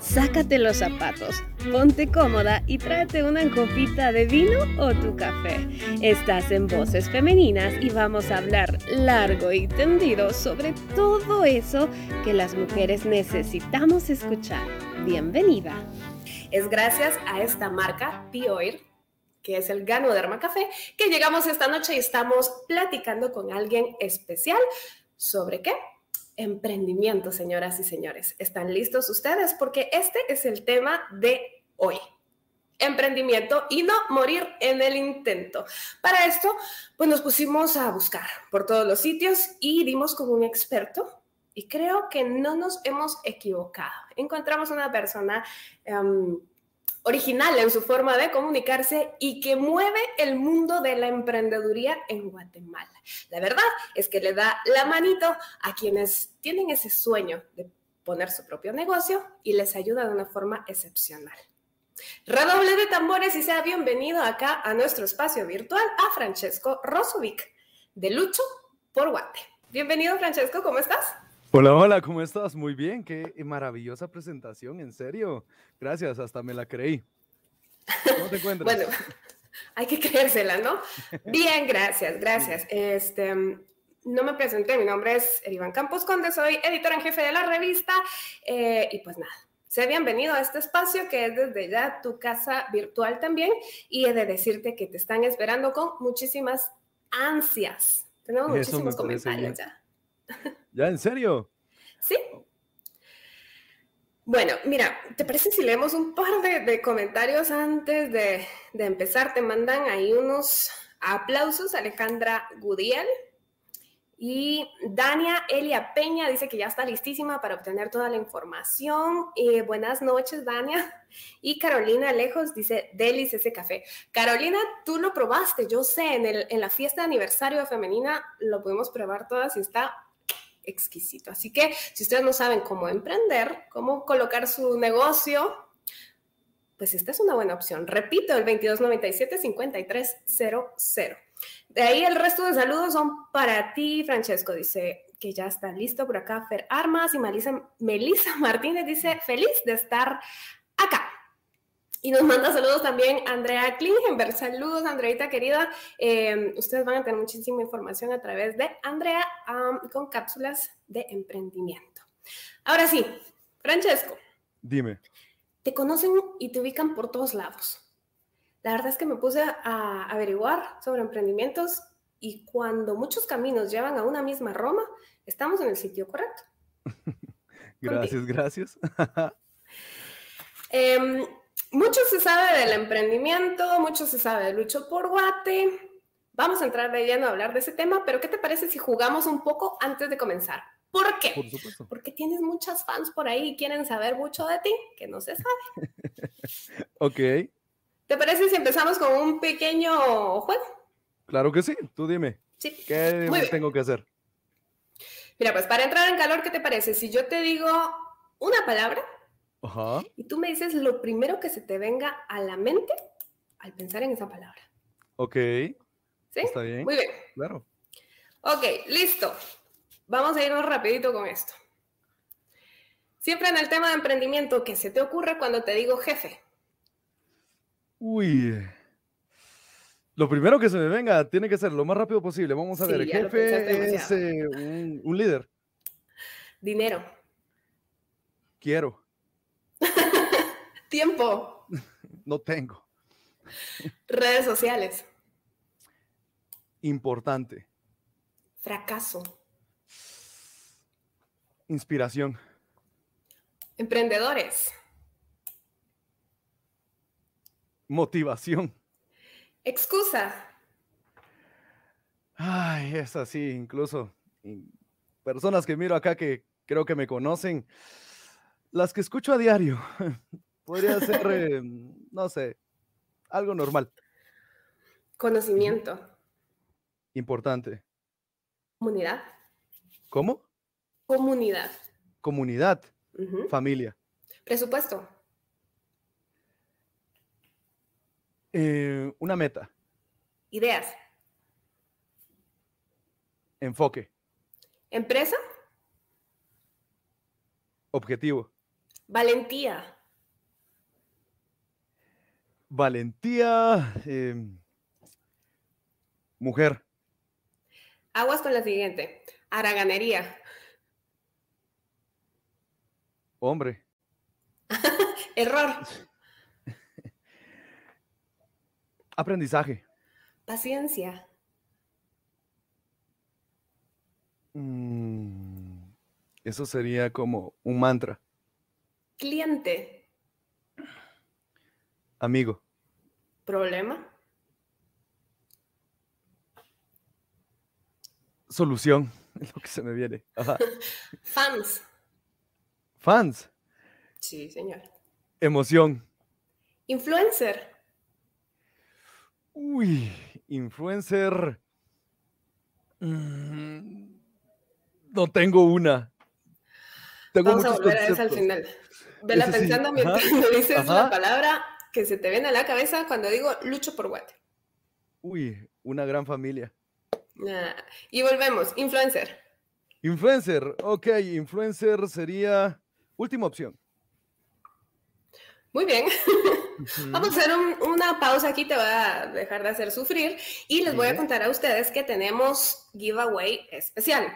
Sácate los zapatos, ponte cómoda y tráete una copita de vino o tu café. Estás en Voces Femeninas y vamos a hablar largo y tendido sobre todo eso que las mujeres necesitamos escuchar. Bienvenida. Es gracias a esta marca, Pioir, que es el Ganoderma Café, que llegamos esta noche y estamos platicando con alguien especial sobre qué? Emprendimiento, señoras y señores. ¿Están listos ustedes? Porque este es el tema de hoy. Emprendimiento y no morir en el intento. Para esto, pues nos pusimos a buscar por todos los sitios y dimos con un experto y creo que no nos hemos equivocado. Encontramos una persona um, original en su forma de comunicarse y que mueve el mundo de la emprendeduría en Guatemala. La verdad es que le da la manito a quienes tienen ese sueño de poner su propio negocio y les ayuda de una forma excepcional. Redoble de tambores y sea bienvenido acá a nuestro espacio virtual a Francesco Rosovic de Lucho por Guate. Bienvenido Francesco, ¿cómo estás? Hola, hola, ¿cómo estás? Muy bien, qué maravillosa presentación, en serio. Gracias, hasta me la creí. ¿Cómo te encuentras? bueno, hay que creérsela, ¿no? Bien, gracias, gracias. Este, no me presenté, mi nombre es Erivan Campos Conde, soy editora en jefe de la revista eh, y pues nada. Sé bienvenido a este espacio que es desde ya tu casa virtual también y he de decirte que te están esperando con muchísimas ansias. Tenemos muchísimos comentarios ya. ¿Ya en serio? Sí. Bueno, mira, ¿te parece si leemos un par de, comentarios antes de, empezar? Te mandan ahí unos aplausos, Alejandra Gudiel. Y Dania Elia Peña dice que ya está listísima para obtener toda la información. Eh, buenas noches, Dania. Y Carolina Lejos dice, Delis ese café. Carolina, tú lo probaste, yo sé, en, el, en la fiesta de aniversario Femenina lo pudimos probar todas y está exquisito. Así que si ustedes no saben cómo emprender, cómo colocar su negocio, pues esta es una buena opción. Repito, el 2297-5300. De ahí el resto de saludos son para ti, Francesco. Dice que ya está listo por acá. Fer Armas y Melissa, Martínez dice, feliz de estar acá. Y nos manda saludos también Andrea Klingenberg. Saludos, Andreita querida. Eh, ustedes van a tener muchísima información a través de Andrea con cápsulas de emprendimiento. Ahora sí, Francesco. Dime. Te conocen y te ubican por todos lados. La verdad es que me puse a averiguar sobre emprendimientos y cuando muchos caminos llevan a una misma Roma, estamos en el sitio correcto. gracias, gracias. eh, mucho se sabe del emprendimiento, mucho se sabe de Lucho por Guate. Vamos a entrar de lleno a hablar de ese tema, pero ¿qué te parece si jugamos un poco antes de comenzar? ¿Por qué? Por supuesto. Porque tienes muchas fans por ahí y quieren saber mucho de ti, que no se sabe. ok. ¿Te parece si empezamos con un pequeño juego? Claro que sí, tú dime. Sí. ¿Qué tengo que hacer? Mira, pues para entrar en calor, ¿qué te parece? Si yo te digo una palabra, y tú me dices lo primero que se te venga a la mente al pensar en esa palabra. Ok. ¿Sí? Está bien. Muy bien. Claro. Ok, listo. Vamos a irnos rapidito con esto. Siempre en el tema de emprendimiento, ¿qué se te ocurre cuando te digo jefe? Uy. Lo primero que se me venga tiene que ser lo más rápido posible. Vamos a ver, el jefe es eh, un líder. Dinero. Quiero. Tiempo. No tengo. Redes sociales. Importante. Fracaso. Inspiración. Emprendedores. Motivación. Excusa. Ay, es así, incluso personas que miro acá que creo que me conocen, las que escucho a diario, Podría ser, eh, no sé, algo normal. Conocimiento. Importante. Comunidad. ¿Cómo? Comunidad. Comunidad. Familia. Presupuesto. Eh, una meta. Ideas. Enfoque. Empresa. Objetivo. Valentía. Valentía. Em, mujer. Aguas con la siguiente. Araganería. Hombre. Error. Aprendizaje. Paciencia. Mm, eso sería como un mantra. Cliente. Amigo. Problema. Solución. Es lo que se me viene. Fans. Fans. Sí, señor. Emoción. Influencer. Uy, influencer. Mm, no tengo una. Vamos a volver a esa al final. Vela pensando mientras me dices la palabra que se te viene a la cabeza cuando digo lucho por Water. Uy, una gran familia. y volvemos, influencer. Influencer, ok, influencer sería última opción. Muy bien. Vamos a hacer una pausa aquí, te voy a dejar de hacer sufrir y les voy a contar a ustedes que tenemos giveaway especial.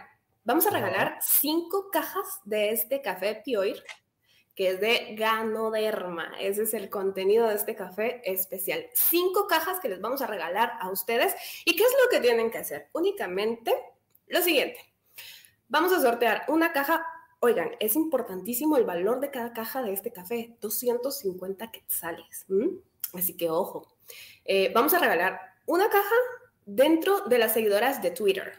Vamos a regalar cinco cajas de este café Pioir, que es de Ganoderma. Ese es el contenido de este café especial. Cinco cajas que les vamos a regalar a ustedes. ¿Y qué es lo que tienen que hacer? Únicamente lo siguiente. Vamos a sortear una caja Oigan, es importantísimo el valor de cada caja de este café, 250 quetzales. Así que ojo. Eh, vamos a regalar una caja dentro de las seguidoras de Twitter,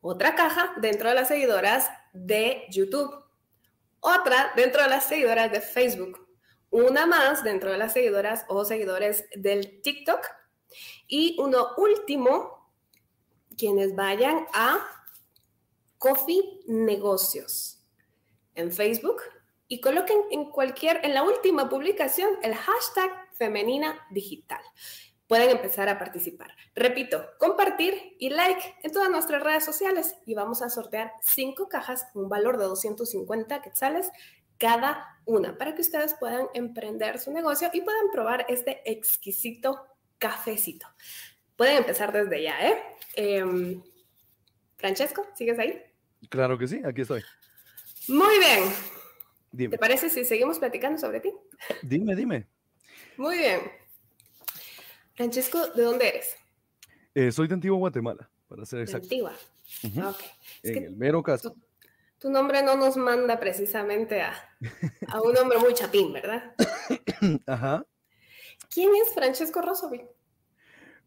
otra caja dentro de las seguidoras de YouTube, otra dentro de las seguidoras de Facebook, una más dentro de las seguidoras o seguidores del TikTok y uno último, quienes vayan a Coffee Negocios en Facebook y coloquen en cualquier, en la última publicación, el hashtag femenina digital. Pueden empezar a participar. Repito, compartir y like en todas nuestras redes sociales y vamos a sortear cinco cajas con un valor de 250 quetzales cada una para que ustedes puedan emprender su negocio y puedan probar este exquisito cafecito. Pueden empezar desde ya, ¿eh? Em, Francesco, ¿sigues ahí? Claro que sí, aquí estoy. Muy bien. ¿Te parece si seguimos platicando sobre ti? Dime, dime. Muy bien. Francesco, ¿de dónde eres? Eh, soy de Antigua, Guatemala, para ser exacto. Antigua. en el mero caso. Tu, nombre no nos manda precisamente a, a un hombre muy chapín, ¿verdad? Ajá. ¿Quién es Francesco Rosovic?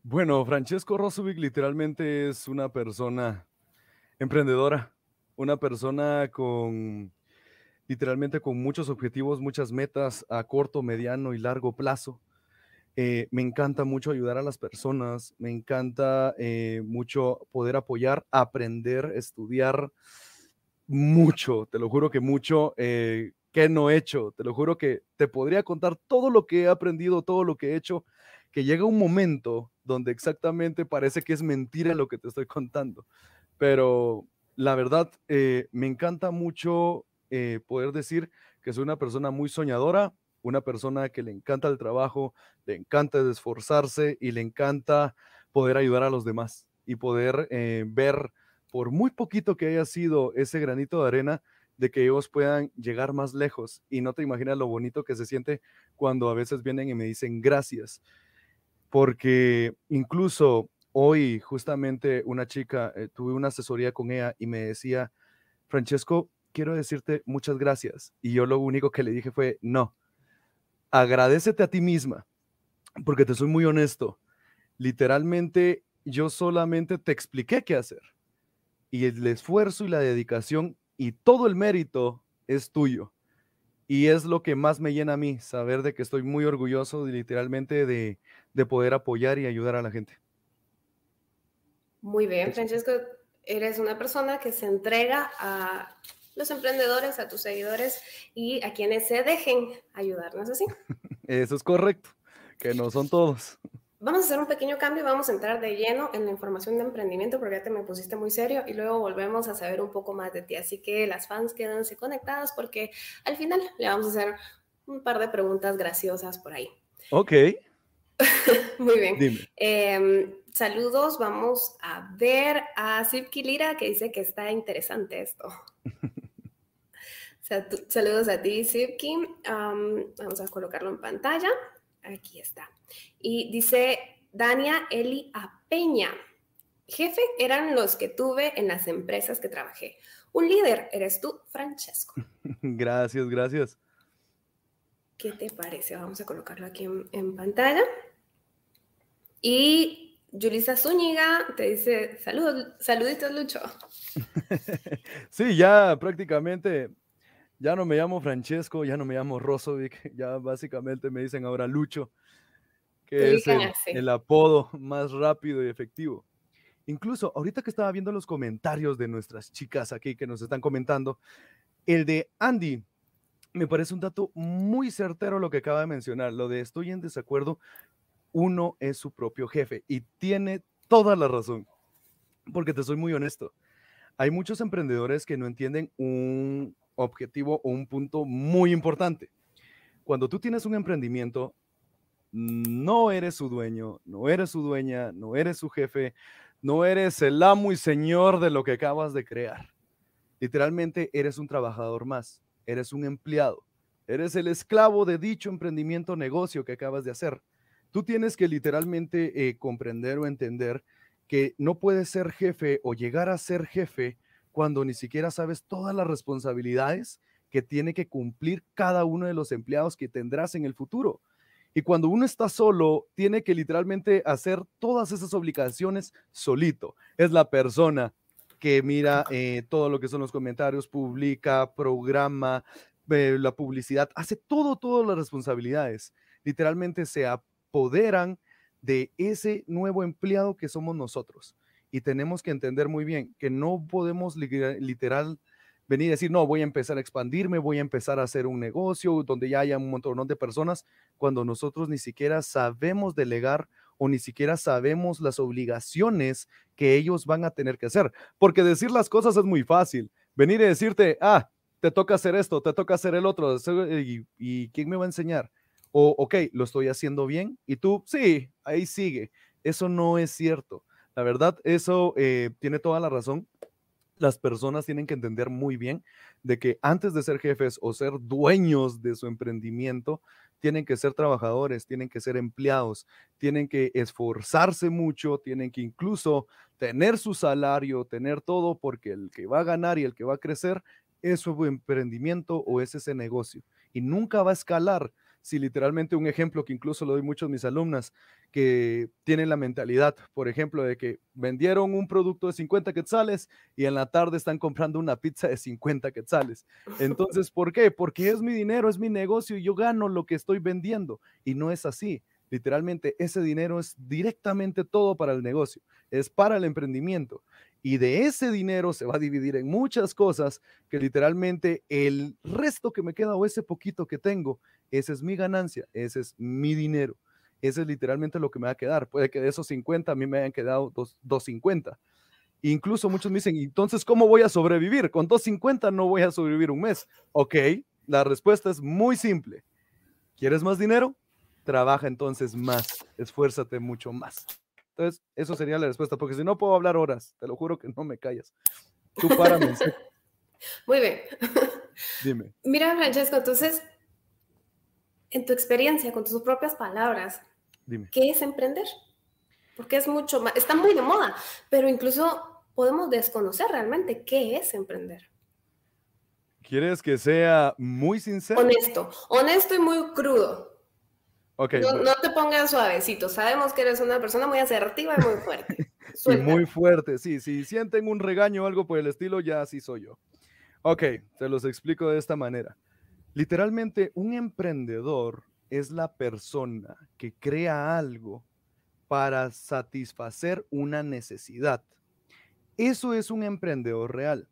Bueno, Francesco Rosovic literalmente es una persona emprendedora, una persona con literalmente con muchos objetivos, muchas metas a corto, mediano y largo plazo. Eh, me encanta mucho ayudar a las personas, me encanta eh, mucho poder apoyar, aprender, estudiar mucho, te lo juro que mucho, eh, que no he hecho, te lo juro que te podría contar todo lo que he aprendido, todo lo que he hecho, que llega un momento donde exactamente parece que es mentira lo que te estoy contando, pero la verdad me encanta mucho poder decir que soy una persona muy soñadora, una persona que le encanta el trabajo, le encanta esforzarse y le encanta poder ayudar a los demás y poder eh, ver por muy poquito que haya sido ese granito de arena, de que ellos puedan llegar más lejos. Y no te imaginas lo bonito que se siente cuando a veces vienen y me dicen gracias. Porque incluso hoy justamente una chica, eh, tuve una asesoría con ella y me decía, Francesco, quiero decirte muchas gracias. Y yo lo único que le dije fue, no, agradecete a ti misma, porque te soy muy honesto. Literalmente, yo solamente te expliqué qué hacer. Y el esfuerzo y la dedicación y todo el mérito es tuyo. Y es lo que más me llena a mí, saber de que estoy muy orgulloso literalmente de, de poder apoyar y ayudar a la gente. Muy bien, Francesco, eres una persona que se entrega a los emprendedores, a tus seguidores y a quienes se dejen ayudar, ¿no es así? Eso es correcto, que no son todos. Vamos a hacer un pequeño cambio y vamos a entrar de lleno en la información de emprendimiento porque ya te me pusiste muy serio y luego volvemos a saber un poco más de ti. Así que las fans quédense conectadas porque al final le vamos a hacer un par de preguntas graciosas por ahí. Ok. muy bien. Em, saludos, vamos a ver a Sipki Lira que dice que está interesante esto. Saludos a ti, Sipki. vamos a colocarlo en pantalla. Aquí está. Y dice Dania Eli Apeña. Jefe eran los que tuve en las empresas que trabajé. Un líder eres tú, Francesco. Gracias, gracias. ¿Qué te parece? Vamos a colocarlo aquí en, pantalla. Y Julisa Zúñiga te dice, saludos, saluditos, Lucho. sí, ya prácticamente ya no me llamo Francesco, ya no me llamo Rosovic, ya básicamente me dicen ahora Lucho, que es el, apodo más rápido y efectivo. Incluso ahorita que estaba viendo los comentarios de nuestras chicas aquí que nos están comentando, el de Andy, me parece un dato muy certero lo que acaba de mencionar, lo de estoy en desacuerdo, uno es su propio jefe y tiene toda la razón, porque te soy muy honesto. Hay muchos emprendedores que no entienden un, objetivo o un punto muy importante. Cuando tú tienes un emprendimiento, no eres su dueño, no eres su dueña, no eres su jefe, no eres el amo y señor de lo que acabas de crear. Literalmente eres un trabajador más, eres un empleado, eres el esclavo de dicho emprendimiento negocio que acabas de hacer. Tú tienes que literalmente eh, comprender o entender que no puedes ser jefe o llegar a ser jefe cuando ni siquiera sabes todas las responsabilidades que tiene que cumplir cada uno de los empleados que tendrás en el futuro. Y cuando uno está solo, tiene que literalmente hacer todas esas obligaciones solito. Es la persona que mira eh, todo lo que son los comentarios, publica, programa, la publicidad, hace todo, todas las responsabilidades. Literalmente se apoderan de ese nuevo empleado que somos nosotros y tenemos que entender muy bien que no podemos literal venir y decir, no, voy a empezar a expandirme, voy a empezar a hacer un negocio donde ya haya un montón de personas, cuando nosotros ni siquiera sabemos delegar o ni siquiera sabemos las obligaciones que ellos van a tener que hacer. Porque decir las cosas es muy fácil. Venir y decirte, ah, te toca hacer esto, te toca hacer el otro, y, y ¿quién me va a enseñar? O, ok, lo estoy haciendo bien, y tú, sí, ahí sigue. Eso no es cierto. La verdad, eso eh, tiene toda la razón. Las personas tienen que entender muy bien de que antes de ser jefes o ser dueños de su emprendimiento, tienen que ser trabajadores, tienen que ser empleados, tienen que esforzarse mucho, tienen que incluso tener su salario, tener todo, porque el que va a ganar y el que va a crecer es su emprendimiento o es ese negocio. Y nunca va a escalar si literalmente un ejemplo que incluso lo doy mucho a mis alumnas, que tienen la mentalidad, por ejemplo, de que vendieron un producto de 50 quetzales y en la tarde están comprando una pizza de 50 quetzales. Entonces, ¿por qué? Porque es mi dinero, es mi negocio y yo gano lo que estoy vendiendo. Y no es así. Literalmente, ese dinero es directamente todo para el negocio, es para el emprendimiento. Y de ese dinero se va a dividir en muchas cosas que literalmente el resto que me queda o ese poquito que tengo, esa es mi ganancia, ese es mi dinero. Ese es literalmente lo que me va a quedar. Puede que de esos 50 a mí me hayan quedado 250. Incluso muchos me dicen, entonces, ¿cómo voy a sobrevivir? Con 250 no voy a sobrevivir un mes. Ok, la respuesta es muy simple. ¿Quieres más dinero? Trabaja entonces más, esfuérzate mucho más. Entonces, eso sería la respuesta, porque si no puedo hablar horas, te lo juro que no me callas. Tú párame. Muy bien. Dime. Mira, Francesco, entonces, en tu experiencia, con tus propias palabras, Dime. ¿qué es emprender? Porque es mucho más, está muy de moda, pero incluso podemos desconocer realmente qué es emprender. ¿Quieres que sea muy sincero? Honesto, honesto y muy crudo no, te pongas suavecito. Sabemos que eres una persona muy asertiva y muy fuerte. y muy fuerte, sí. Si sienten un regaño o algo por el estilo, ya así soy yo. Ok, te los explico de esta manera. Literalmente, un emprendedor es la persona que crea algo para satisfacer una necesidad. Eso es un emprendedor real.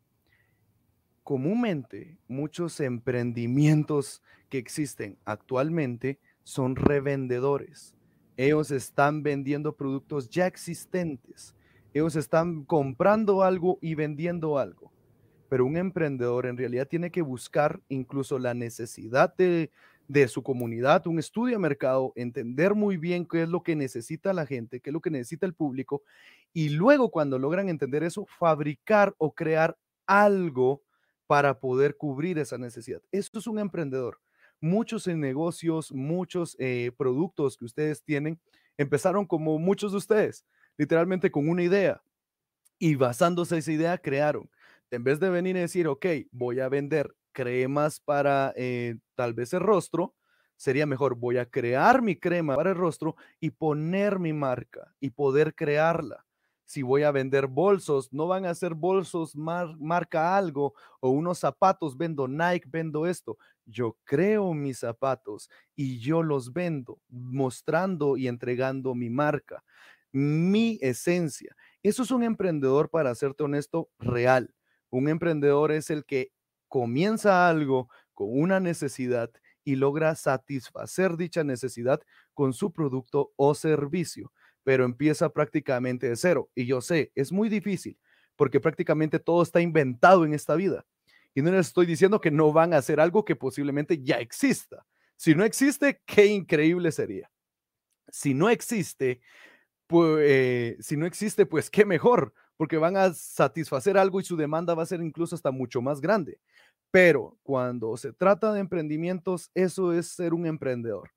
Comúnmente, muchos emprendimientos que existen actualmente son revendedores. Ellos están vendiendo productos ya existentes. Ellos están comprando algo y vendiendo algo. Pero un emprendedor en realidad tiene que buscar incluso la necesidad de, de su comunidad, un estudio de mercado, entender muy bien qué es lo que necesita la gente, qué es lo que necesita el público, y luego cuando logran entender eso, fabricar o crear algo para poder cubrir esa necesidad. Esto es un emprendedor. Muchos negocios, muchos eh, productos que ustedes tienen, empezaron como muchos de ustedes, literalmente con una idea y basándose en esa idea crearon. En vez de venir y decir, ok, voy a vender cremas para eh, tal vez el rostro, sería mejor, voy a crear mi crema para el rostro y poner mi marca y poder crearla si voy a vender bolsos, no van a ser bolsos marca algo o unos zapatos, vendo Nike, vendo esto. Yo creo mis zapatos y yo los vendo, mostrando y entregando mi marca, mi esencia. Eso es un emprendedor, para serte honesto, real. Un emprendedor es el que comienza algo con una necesidad y logra satisfacer dicha necesidad con su producto o servicio pero empieza prácticamente de cero. Y yo sé, es muy difícil porque prácticamente todo está inventado en esta vida. Y no les estoy diciendo que no van a hacer algo que posiblemente ya exista. Si no existe, qué increíble sería. Si no existe, pues, si no existe, pues qué mejor, porque van a satisfacer algo y su demanda va a ser incluso hasta mucho más grande. Pero cuando se trata de emprendimientos, eso es ser un emprendedor.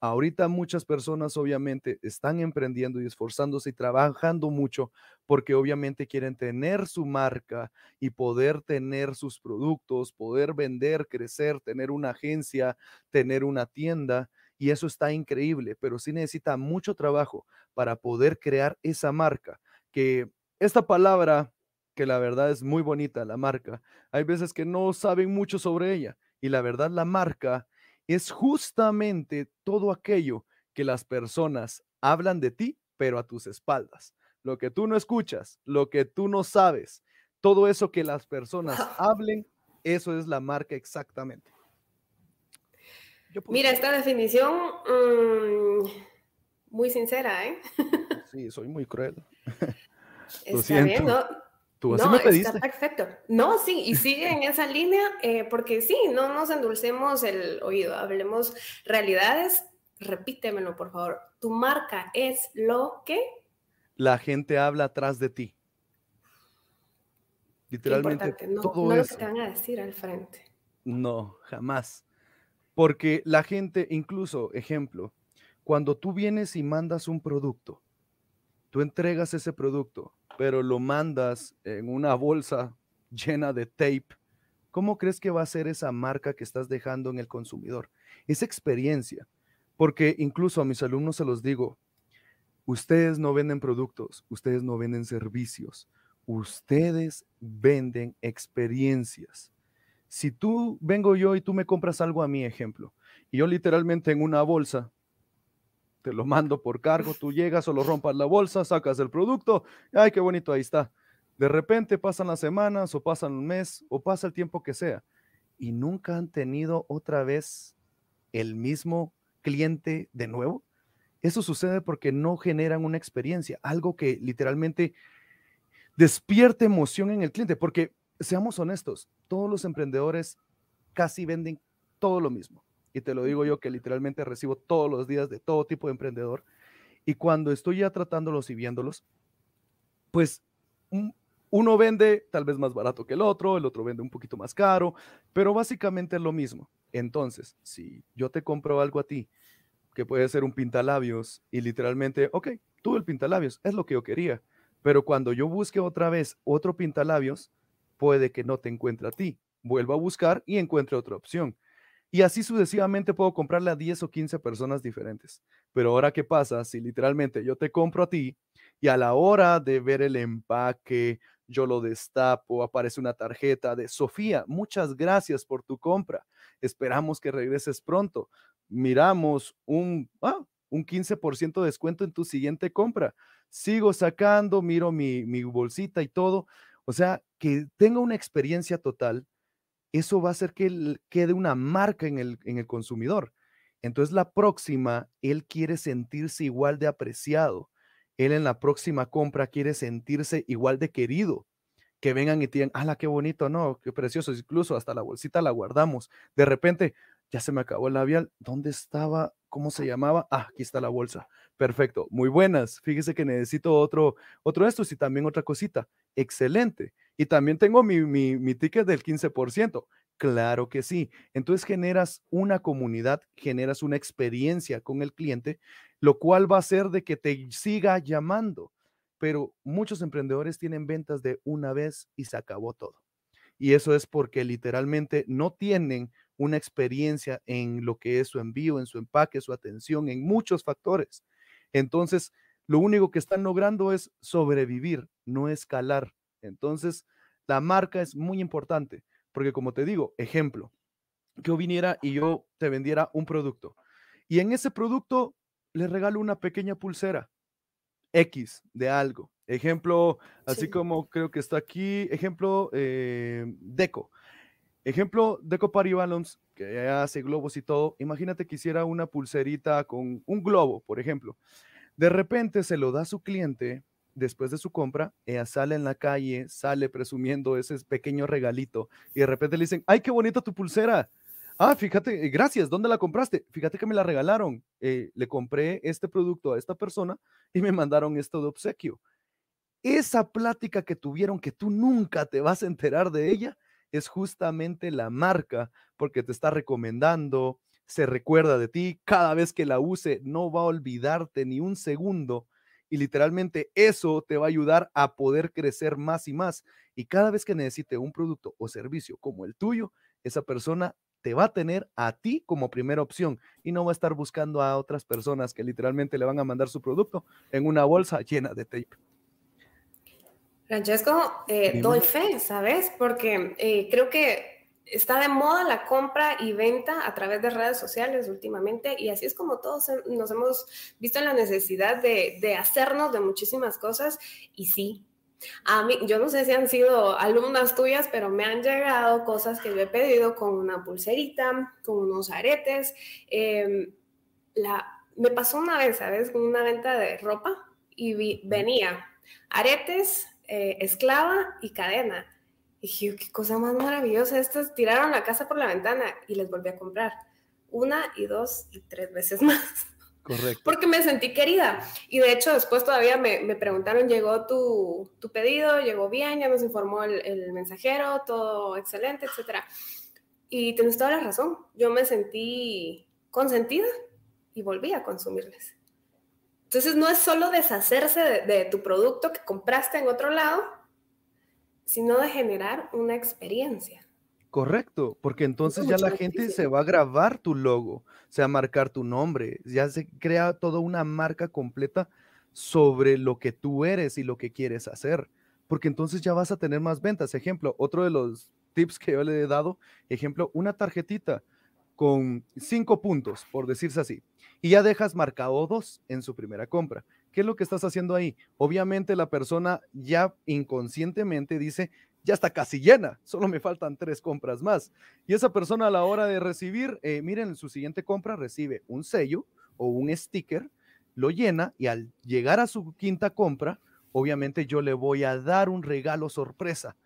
Ahorita muchas personas obviamente están emprendiendo y esforzándose y trabajando mucho porque obviamente quieren tener su marca y poder tener sus productos, poder vender, crecer, tener una agencia, tener una tienda. Y eso está increíble, pero sí necesita mucho trabajo para poder crear esa marca. Que esta palabra, que la verdad es muy bonita, la marca, hay veces que no saben mucho sobre ella. Y la verdad, la marca es justamente todo aquello que las personas hablan de ti, pero a tus espaldas. Lo que tú no escuchas, lo que tú no sabes, todo eso que las personas hablen, eso es la marca exactamente. Mira, esta definición mm, muy sincera, ¿eh? sí, soy muy cruel. Está bien, ¿no? No, Está perfecto. No, sí, y sigue en esa línea, eh, porque sí, no nos endulcemos el oído, hablemos realidades. Repítemelo, por favor. Tu marca es lo que. La gente habla atrás de ti. Literalmente. No, todo no lo que te van a decir al frente. No, jamás. Porque la gente, incluso, ejemplo, cuando tú vienes y mandas un producto, tú entregas ese producto, pero lo mandas en una bolsa llena de tape, ¿cómo crees que va a ser esa marca que estás dejando en el consumidor? Esa experiencia, porque incluso a mis alumnos se los digo, ustedes no venden productos, ustedes no venden servicios, ustedes venden experiencias. Si tú vengo yo y tú me compras algo a mi ejemplo, y yo literalmente en una bolsa te lo mando por cargo, tú llegas o lo rompas la bolsa, sacas el producto, ay, qué bonito, ahí está. De repente pasan las semanas o pasan un mes o pasa el tiempo que sea y nunca han tenido otra vez el mismo cliente de nuevo. Eso sucede porque no generan una experiencia, algo que literalmente despierte emoción en el cliente, porque seamos honestos, todos los emprendedores casi venden todo lo mismo y te lo digo yo que literalmente recibo todos los días de todo tipo de emprendedor, y cuando estoy ya tratándolos y viéndolos, pues uno vende tal vez más barato que el otro, el otro vende un poquito más caro, pero básicamente es lo mismo. Entonces, si yo te compro algo a ti, que puede ser un pintalabios, y literalmente, ok, tú el pintalabios, es lo que yo quería, pero cuando yo busque otra vez otro pintalabios, puede que no te encuentre a ti. Vuelva a buscar y encuentre otra opción. Y así sucesivamente puedo comprarle a 10 o 15 personas diferentes. Pero ahora, ¿qué pasa si literalmente yo te compro a ti y a la hora de ver el empaque, yo lo destapo, aparece una tarjeta de Sofía, muchas gracias por tu compra. Esperamos que regreses pronto. Miramos un, ah, un 15% de descuento en tu siguiente compra. Sigo sacando, miro mi, mi bolsita y todo. O sea, que tenga una experiencia total eso va a hacer que quede una marca en el, en el consumidor. Entonces la próxima, él quiere sentirse igual de apreciado. Él en la próxima compra quiere sentirse igual de querido. Que vengan y te digan, ¡hala, qué bonito! No, qué precioso. Incluso hasta la bolsita la guardamos. De repente, ya se me acabó el labial. ¿Dónde estaba? ¿Cómo se llamaba? Ah, aquí está la bolsa. Perfecto. Muy buenas. Fíjese que necesito otro, otro de estos y también otra cosita. Excelente. Y también tengo mi, mi, mi ticket del 15%. Claro que sí. Entonces generas una comunidad, generas una experiencia con el cliente, lo cual va a hacer de que te siga llamando. Pero muchos emprendedores tienen ventas de una vez y se acabó todo. Y eso es porque literalmente no tienen una experiencia en lo que es su envío, en su empaque, su atención, en muchos factores. Entonces, lo único que están logrando es sobrevivir, no escalar. Entonces, la marca es muy importante, porque como te digo, ejemplo, que yo viniera y yo te vendiera un producto y en ese producto le regalo una pequeña pulsera X de algo. Ejemplo, así como creo que está aquí, ejemplo, eh, Deco. Ejemplo, Deco Party Balloons, que hace globos y todo. Imagínate que hiciera una pulserita con un globo, por ejemplo. De repente se lo da a su cliente después de su compra, ella sale en la calle, sale presumiendo ese pequeño regalito y de repente le dicen, ay, qué bonita tu pulsera. Ah, fíjate, eh, gracias, ¿dónde la compraste? Fíjate que me la regalaron. Eh, le compré este producto a esta persona y me mandaron esto de obsequio. Esa plática que tuvieron que tú nunca te vas a enterar de ella, es justamente la marca, porque te está recomendando, se recuerda de ti, cada vez que la use no va a olvidarte ni un segundo y literalmente eso te va a ayudar a poder crecer más y más. Y cada vez que necesite un producto o servicio como el tuyo, esa persona te va a tener a ti como primera opción y no va a estar buscando a otras personas que literalmente le van a mandar su producto en una bolsa llena de tape. Francesco, eh, doy fe, ¿sabes? Porque eh, creo que está de moda la compra y venta a través de redes sociales últimamente y así es como todos nos hemos visto en la necesidad de, hacernos de muchísimas cosas y sí. A mí, yo no sé si han sido alumnas tuyas, pero me han llegado cosas que yo he pedido con una pulserita, con unos aretes. Em, me pasó una vez, ¿sabes? Con una venta de ropa y venía aretes, eh, esclava y cadena. Dije, qué cosa más maravillosa. Estas tiraron la casa por la ventana y les volví a comprar. Una y dos y tres veces más. Correcto. Porque me sentí querida. Y de hecho, después todavía me, me preguntaron, ¿llegó tu, tu, pedido? ¿Llegó bien? Ya nos informó el, el mensajero, todo excelente, etcétera. Y tienes toda la razón. Yo me sentí consentida y volví a consumirles. Entonces no es solo deshacerse de, tu producto que compraste en otro lado, sino de generar una experiencia. Correcto, porque entonces ya la gente se va a grabar tu logo, se va a marcar tu nombre, ya se crea toda una marca completa sobre lo que tú eres y lo que quieres hacer, porque entonces ya vas a tener más ventas. Ejemplo, otro de los tips que yo le he dado, ejemplo, una tarjetita con cinco puntos, por decirse así y ya dejas marcado dos en su primera compra. ¿Qué es lo que estás haciendo ahí? Obviamente la persona ya inconscientemente dice, ya está casi llena, solo me faltan tres compras más. Y esa persona a la hora de recibir, eh, miren, en su siguiente compra recibe un sello o un sticker, lo llena y al llegar a su quinta compra, obviamente yo le voy a dar un regalo sorpresa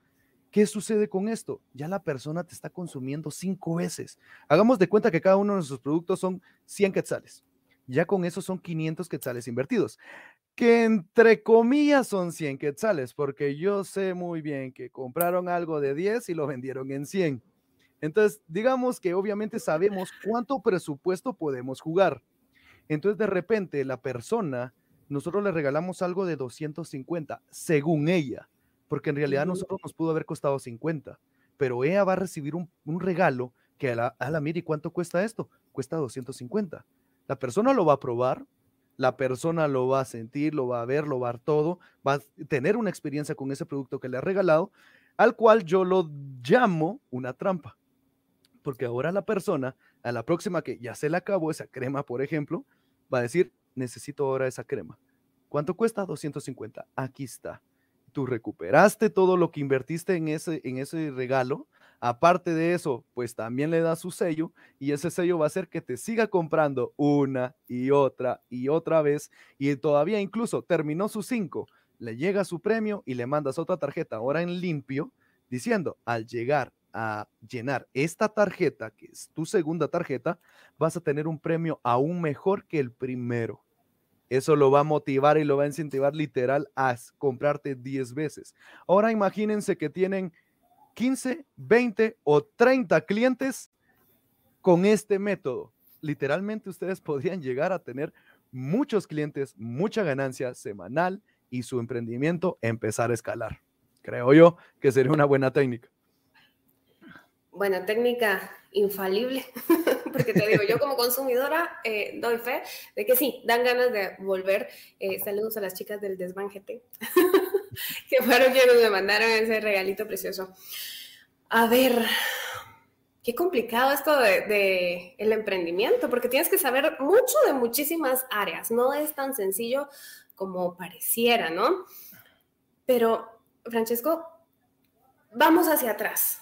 ¿Qué sucede con esto? Ya la persona te está consumiendo cinco veces. Hagamos de cuenta que cada uno de nuestros productos son 100 quetzales. Ya con eso son 500 quetzales invertidos. Que entre comillas son 100 quetzales, porque yo sé muy bien que compraron algo de 10 y lo vendieron en 100. Entonces, digamos que obviamente sabemos cuánto presupuesto podemos jugar. Entonces, de repente, la persona, nosotros le regalamos algo de 250, según ella porque en realidad a nosotros nos pudo haber costado 50, pero ella va a recibir un, regalo que a la, a la mire, ¿cuánto cuesta esto? Cuesta 250. La persona lo va a probar, la persona lo va a sentir, lo va a ver, lo va a ver todo, va a tener una experiencia con ese producto que le ha regalado, al cual yo lo llamo una trampa. Porque ahora la persona, a la próxima que ya se le acabó esa crema, por ejemplo, va a decir, necesito ahora esa crema. ¿Cuánto cuesta? 250. Aquí está tú recuperaste todo lo que invertiste en ese, en ese regalo, Aparte de eso, pues también le da su sello y ese sello va a hacer que te siga comprando una y otra y otra vez y todavía incluso terminó sus cinco, le llega su premio y le mandas otra tarjeta ahora en limpio diciendo, al llegar a llenar esta tarjeta, que es tu segunda tarjeta, vas a tener un premio aún mejor que el primero. Eso lo va a motivar y lo va a incentivar literal a comprarte 10 veces. Ahora imagínense que tienen 15, 20 o 30 clientes con este método. Literalmente ustedes podrían llegar a tener muchos clientes, mucha ganancia semanal y su emprendimiento empezar a escalar. Creo yo que sería una buena técnica. Buena técnica infalible, porque te digo, yo como consumidora eh, doy fe de que sí, dan ganas de volver. Eh, saludos a las chicas del Desván GT, que fueron quienes me mandaron ese regalito precioso. A ver, qué complicado esto de, de, el emprendimiento, porque tienes que saber mucho de muchísimas áreas. No es tan sencillo como pareciera, ¿no? Pero, Francesco, vamos hacia atrás.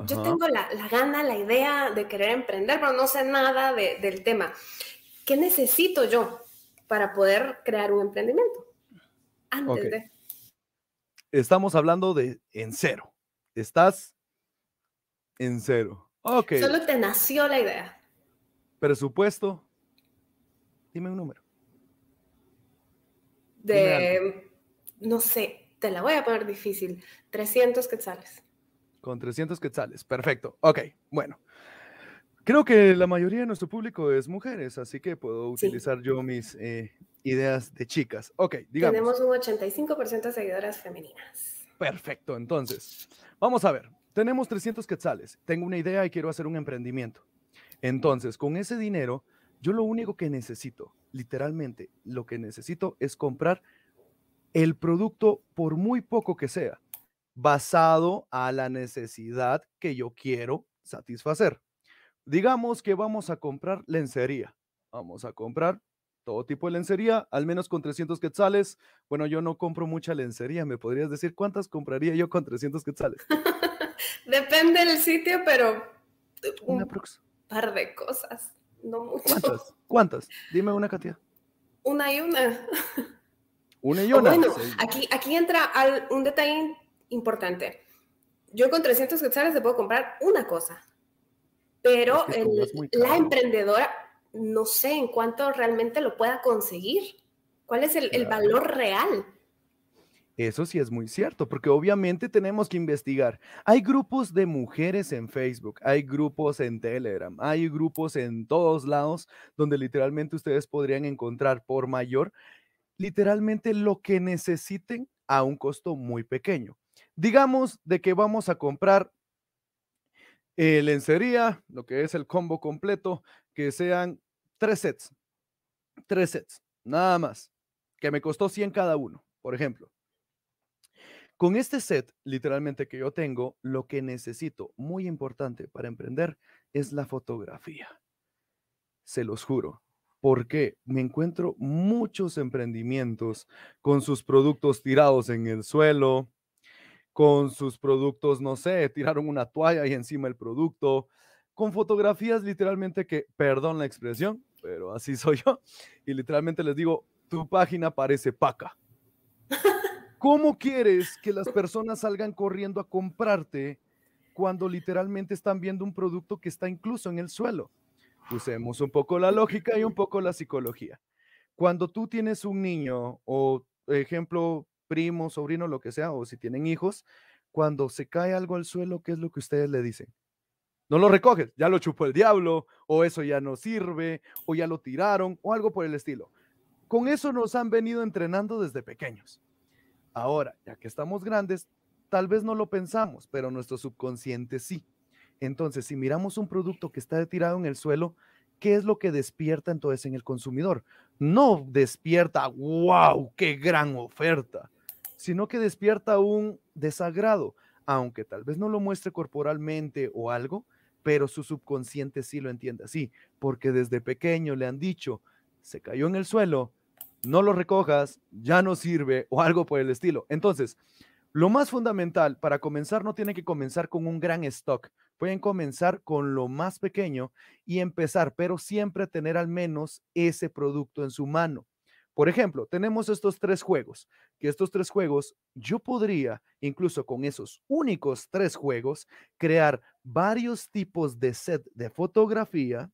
Yo tengo la, gana, la idea de querer emprender, pero no sé nada del tema. ¿Qué necesito yo para poder crear un emprendimiento? Antes de... Estamos hablando de en cero. Estás en cero. Ok. Solo te nació la idea. Presupuesto. Dime un número. De, no sé, te la voy a poner difícil. 300 quetzales. Con 300 quetzales. Perfecto. Ok, bueno. Creo que la mayoría de nuestro público es mujeres, así que puedo utilizar yo mis eh, ideas de chicas. Ok, digamos. Tenemos un 85% de seguidoras femeninas. Perfecto, entonces, vamos a ver. Tenemos 300 quetzales. Tengo una idea y quiero hacer un emprendimiento. Entonces, con ese dinero, yo lo único que necesito, literalmente, lo que necesito es comprar el producto por muy poco que sea basado a la necesidad que yo quiero satisfacer. Digamos que vamos a comprar lencería. Vamos a comprar todo tipo de lencería, al menos con 300 quetzales. Bueno, yo no compro mucha lencería. ¿Me podrías decir cuántas compraría yo con 300 quetzales? Depende del sitio, pero un par de cosas, no mucho. ¿Cuántas? ¿Cuántas? Dime una cantidad. Una y una. Una y una. bueno, aquí, aquí entra un detalle importante. Yo con 300 quetzales te puedo comprar una cosa, pero la emprendedora no sé en cuánto realmente lo pueda conseguir. ¿Cuál es el, valor real? Eso sí es muy cierto, porque obviamente tenemos que investigar. Hay grupos de mujeres en Facebook, hay grupos en Telegram, hay grupos en todos lados donde literalmente ustedes podrían encontrar por mayor, literalmente lo que necesiten a un costo muy pequeño. Digamos de que vamos a comprar eh, lencería, lo que es el combo completo, que sean tres sets. Tres sets, nada más, que me costó 100 cada uno, por ejemplo. Con este set, literalmente que yo tengo, lo que necesito, muy importante para emprender, es la fotografía. Se los juro, porque me encuentro muchos emprendimientos con sus productos tirados en el suelo, con sus productos, no sé, tiraron una toalla y encima el producto, con fotografías literalmente que, perdón la expresión, pero así soy yo, y literalmente les digo, tu página parece paca. ¿Cómo quieres que las personas salgan corriendo a comprarte cuando literalmente están viendo un producto que está incluso en el suelo? Usemos un poco la lógica y un poco la psicología. Cuando tú tienes un niño o, ejemplo, primo, sobrino, lo que sea, o si tienen hijos, cuando se cae algo al suelo, ¿qué es lo que ustedes le dicen? No lo recoges, ya lo chupó el diablo, o eso ya no sirve, o ya lo tiraron, o algo por el estilo. Con eso nos han venido entrenando desde pequeños. Ahora, ya que estamos grandes, tal vez no lo pensamos, pero nuestro subconsciente sí. Entonces, si miramos un producto que está tirado en el suelo, ¿qué es lo que despierta entonces en el consumidor? No despierta, wow, qué gran oferta sino que despierta un desagrado, aunque tal vez no lo muestre corporalmente o algo, pero su subconsciente sí lo entiende así, porque desde pequeño le han dicho, se cayó en el suelo, no lo recojas, ya no sirve o algo por el estilo. Entonces, Lo más fundamental para comenzar no tiene que comenzar con un gran stock. Pueden comenzar con lo más pequeño y empezar, pero siempre tener al menos ese producto en su mano. Por ejemplo, tenemos estos tres juegos, que estos tres juegos yo podría, incluso con esos únicos tres juegos, crear varios tipos de set de fotografía,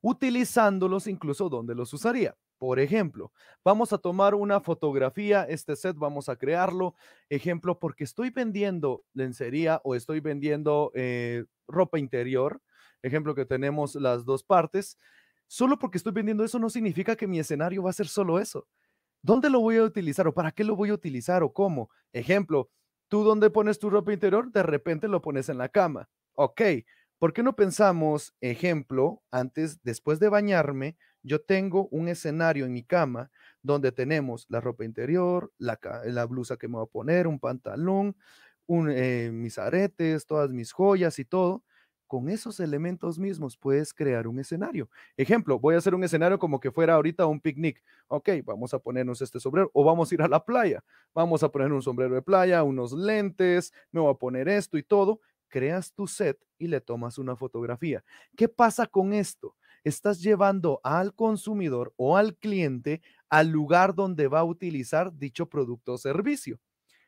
utilizándolos incluso donde los usaría. Por ejemplo, vamos a tomar una fotografía, este set vamos a crearlo. Ejemplo, porque estoy vendiendo lencería o estoy vendiendo eh, ropa interior. Ejemplo que tenemos las dos partes. Solo porque estoy vendiendo eso no significa que mi escenario va a ser solo eso. ¿Dónde lo voy a utilizar o para qué lo voy a utilizar o cómo? Ejemplo, tú dónde pones tu ropa interior, de repente lo pones en la cama. Ok, ¿por qué no pensamos, ejemplo, antes, después de bañarme, yo tengo un escenario en mi cama donde tenemos la ropa interior, la, blusa que me voy a poner, un pantalón, un, eh, mis aretes, todas mis joyas y todo. Con esos elementos mismos puedes crear un escenario. Ejemplo, voy a hacer un escenario como que fuera ahorita un picnic. Ok, vamos a ponernos este sombrero o vamos a ir a la playa. Vamos a poner un sombrero de playa, unos lentes, me voy a poner esto y todo. Creas tu set y le tomas una fotografía. ¿Qué pasa con esto? Estás llevando al consumidor o al cliente al lugar donde va a utilizar dicho producto o servicio.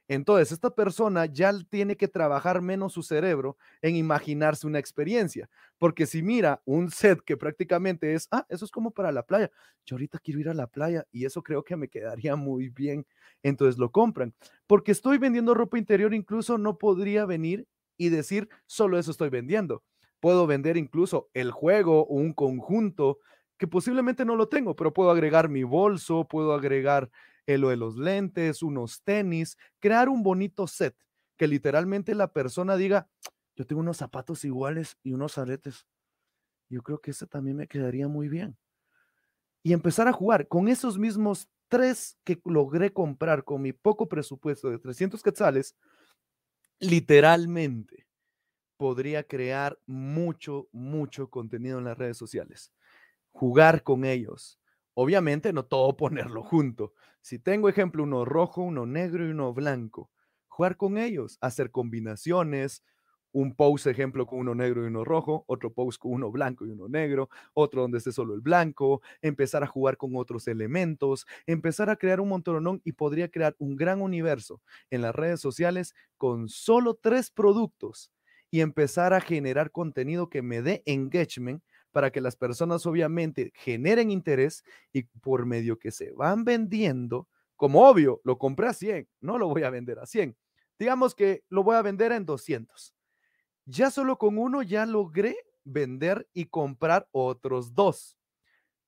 Entonces, esta persona ya tiene que trabajar menos su cerebro en imaginarse una experiencia, porque si mira un set que prácticamente es, ah, eso es como para la playa, yo ahorita quiero ir a la playa y eso creo que me quedaría muy bien, entonces lo compran. Porque estoy vendiendo ropa interior, incluso no podría venir y decir, solo eso estoy vendiendo. Puedo vender incluso el juego o un conjunto que posiblemente no lo tengo, pero puedo agregar mi bolso, puedo agregar lo de los lentes, unos tenis, crear un bonito set que literalmente la persona diga, yo tengo unos zapatos iguales y unos aretes. Yo creo que ese también me quedaría muy bien. Y empezar a jugar con esos mismos tres que logré comprar con mi poco presupuesto de 300 quetzales, literalmente podría crear mucho, mucho contenido en las redes sociales. Jugar con ellos. Obviamente no todo ponerlo junto. Si tengo ejemplo uno rojo, uno negro y uno blanco, jugar con ellos, hacer combinaciones, un post ejemplo con uno negro y uno rojo, otro post con uno blanco y uno negro, otro donde esté solo el blanco, empezar a jugar con otros elementos, empezar a crear un montón y podría crear un gran universo en las redes sociales con solo tres productos y empezar a generar contenido que me dé engagement para que las personas obviamente generen interés y por medio que se van vendiendo, como obvio, lo compré a 100, no lo voy a vender a 100. Digamos que lo voy a vender en 200. Ya solo con uno ya logré vender y comprar otros dos.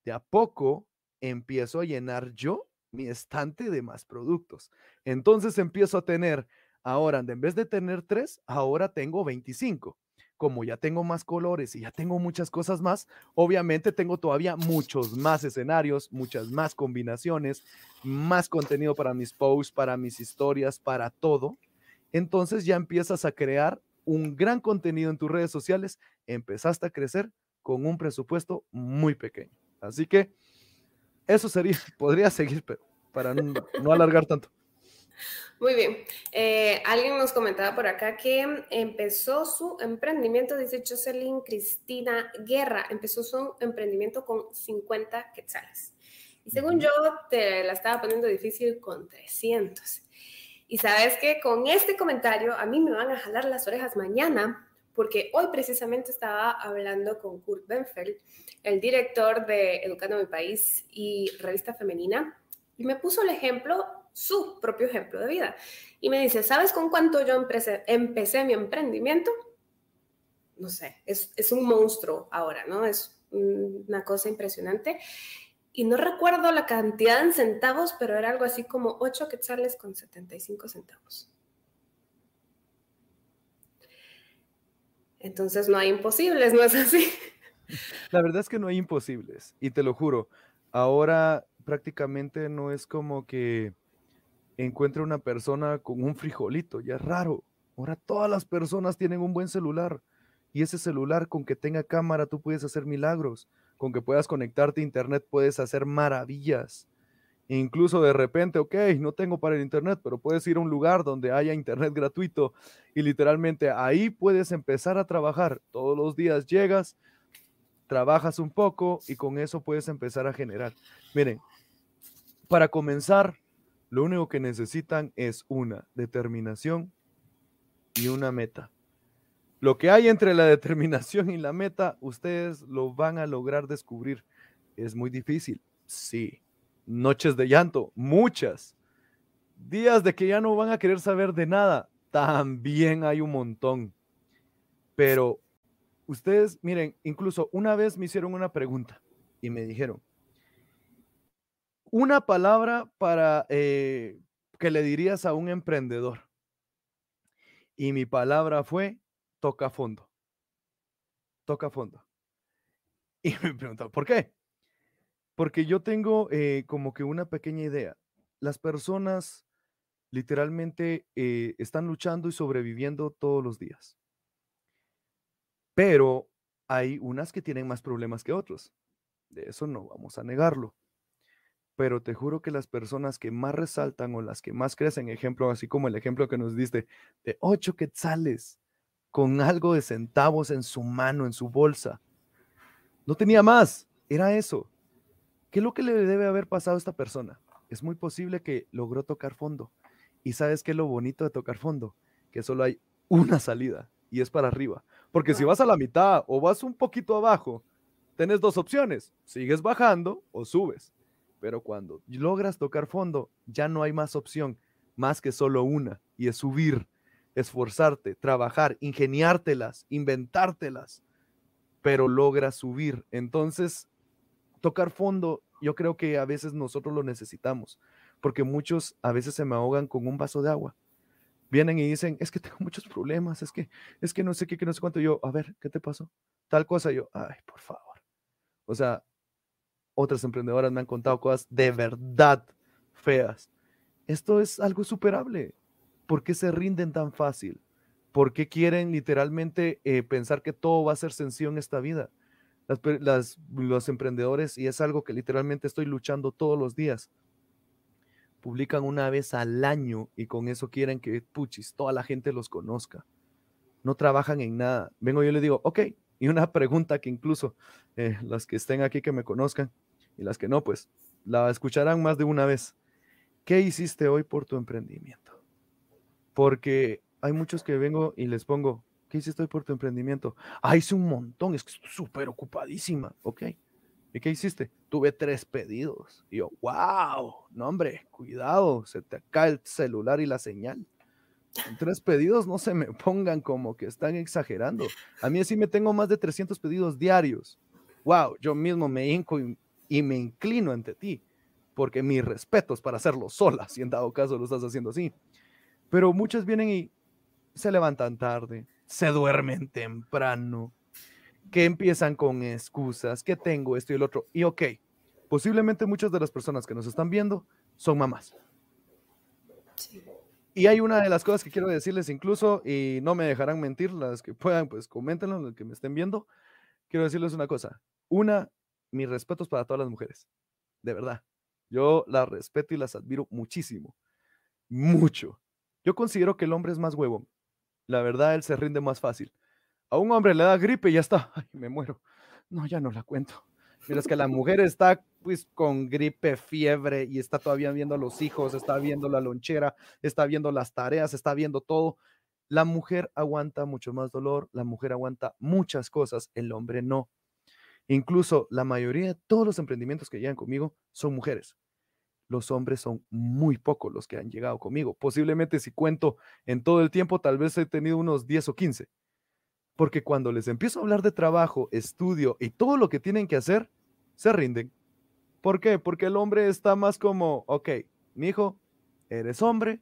De a poco empiezo a llenar yo mi estante de más productos. Entonces empiezo a tener Ahora, en vez de tener tres, ahora tengo 25. Como ya tengo más colores y ya tengo muchas cosas más, obviamente tengo todavía muchos más escenarios, muchas más combinaciones, más contenido para mis posts, para mis historias, para todo. Entonces ya empiezas a crear un gran contenido en tus redes sociales, empezaste a crecer con un presupuesto muy pequeño. Así que eso sería, podría seguir, pero para no alargar tanto. Muy bien. Eh, alguien nos comentaba por acá que empezó su emprendimiento, dice Jocelyn Cristina Guerra, empezó su emprendimiento con 50 quetzales. Y según yo, te la estaba poniendo difícil con 300. Y sabes que con este comentario a mí me van a jalar las orejas mañana, porque hoy precisamente estaba hablando con Kurt Benfeld, el director de Educando Mi País y Revista Femenina, y me puso el ejemplo su propio ejemplo de vida. Y me dice, ¿sabes con cuánto yo empecé, mi emprendimiento? No sé, es, es un monstruo ahora, ¿no? Es una cosa impresionante. Y no recuerdo la cantidad en centavos, pero era algo así como 8 quetzales con 75 centavos. Entonces no hay imposibles, ¿no es así? La verdad es que no hay imposibles, y te lo juro, ahora prácticamente no es como que encuentre una persona con un frijolito, ya es raro. Ahora todas las personas tienen un buen celular y ese celular con que tenga cámara tú puedes hacer milagros, con que puedas conectarte a internet puedes hacer maravillas. Incluso de repente, ok, no tengo para el internet, pero puedes ir a un lugar donde haya internet gratuito y literalmente ahí puedes empezar a trabajar. Todos los días llegas, trabajas un poco y con eso puedes empezar a generar. Miren, para comenzar, lo único que necesitan es una determinación y una meta. Lo que hay entre la determinación y la meta, ustedes lo van a lograr descubrir. Es muy difícil, sí noches de llanto, muchas. Días de que ya no van a querer saber de nada, también hay un montón. Pero ustedes, miren, incluso una vez me hicieron una pregunta y me dijeron, una palabra para eh, que le dirías a un emprendedor. Y mi palabra fue, toca fondo. Toca fondo. Y me preguntó, ¿por qué? Porque yo tengo eh, como que una pequeña idea. Las personas literalmente eh, están luchando y sobreviviendo todos los días. Pero hay unas que tienen más problemas que otros. De eso no vamos a negarlo. Pero te juro que las personas que más resaltan o las que más crecen, ejemplo, así como el ejemplo que nos diste, de ocho quetzales con algo de centavos en su mano, en su bolsa. No tenía más, era eso. ¿Qué es lo que le debe haber pasado a esta persona? Es muy posible que logró tocar fondo. ¿Y sabes qué es lo bonito de tocar fondo? Que solo hay una salida y es para arriba. Porque si vas a la mitad o vas un poquito abajo, tienes dos opciones. Sigues bajando o subes. Pero cuando logras tocar fondo, ya no hay más opción, más que solo una, y es subir, esforzarte, trabajar, ingeniártelas, inventártelas, pero logras subir. Entonces, tocar fondo, yo creo que a veces nosotros lo necesitamos, porque muchos a veces se me ahogan con un vaso de agua. Vienen y dicen, es que tengo muchos problemas, es que, es que no sé qué, que no sé cuánto. Yo, a ver, ¿qué te pasó? Tal cosa. Yo, ay, por favor. O sea, otras emprendedoras me han contado cosas de verdad feas. Esto es algo superable. ¿Por qué se rinden tan fácil? ¿Por qué quieren literalmente eh, pensar que todo va a ser sencillo en esta vida? las, los emprendedores, y es algo que literalmente estoy luchando todos los días, publican una vez al año y con eso quieren que, puchis, toda la gente los conozca. No trabajan en nada. Vengo yo le digo, ok, y una pregunta que incluso eh, las que estén aquí que me conozcan y las que no, pues la escucharán más de una vez. ¿Qué hiciste hoy por tu emprendimiento? Porque hay muchos que vengo y les pongo, ¿Qué hiciste por tu emprendimiento? Ah, hice un montón, es que estoy súper ocupadísima. Ok. ¿Y qué hiciste? Tuve tres pedidos. Y yo, wow, no hombre, cuidado, se te cae el celular y la señal. Tres pedidos no se me pongan como que están exagerando. A mí así me tengo más de 300 pedidos diarios. Wow, yo mismo me hinco y, me inclino ante ti, porque mis respetos para hacerlo sola, si en dado caso lo estás haciendo así. Pero muchas vienen y se levantan tarde, se duermen temprano, que empiezan con excusas, que tengo esto y el otro. Y ok, posiblemente muchas de las personas que nos están viendo son mamás. Y hay una de las cosas que quiero decirles incluso, y no me dejarán mentir, las que puedan, pues coméntenlo, los que me estén viendo. Quiero decirles una cosa. Una, mis respetos para todas las mujeres. De verdad. Yo las respeto y las admiro muchísimo. Mucho. Yo considero que el hombre es más huevón la verdad, él se rinde más fácil. A un hombre le da gripe y ya está. Ay, me muero. No, ya no la cuento. Mira, es que la mujer está pues con gripe, fiebre y está todavía viendo a los hijos, está viendo la lonchera, está viendo las tareas, está viendo todo. La mujer aguanta mucho más dolor, la mujer aguanta muchas cosas, el hombre no. Incluso la mayoría de todos los emprendimientos que llegan conmigo son mujeres los hombres son muy pocos los que han llegado conmigo. Posiblemente si cuento en todo el tiempo, tal vez he tenido unos 10 o 15. Porque cuando les empiezo a hablar de trabajo, estudio y todo lo que tienen que hacer, se rinden. ¿Por qué? Porque el hombre está más como, ok, mi hijo, eres hombre,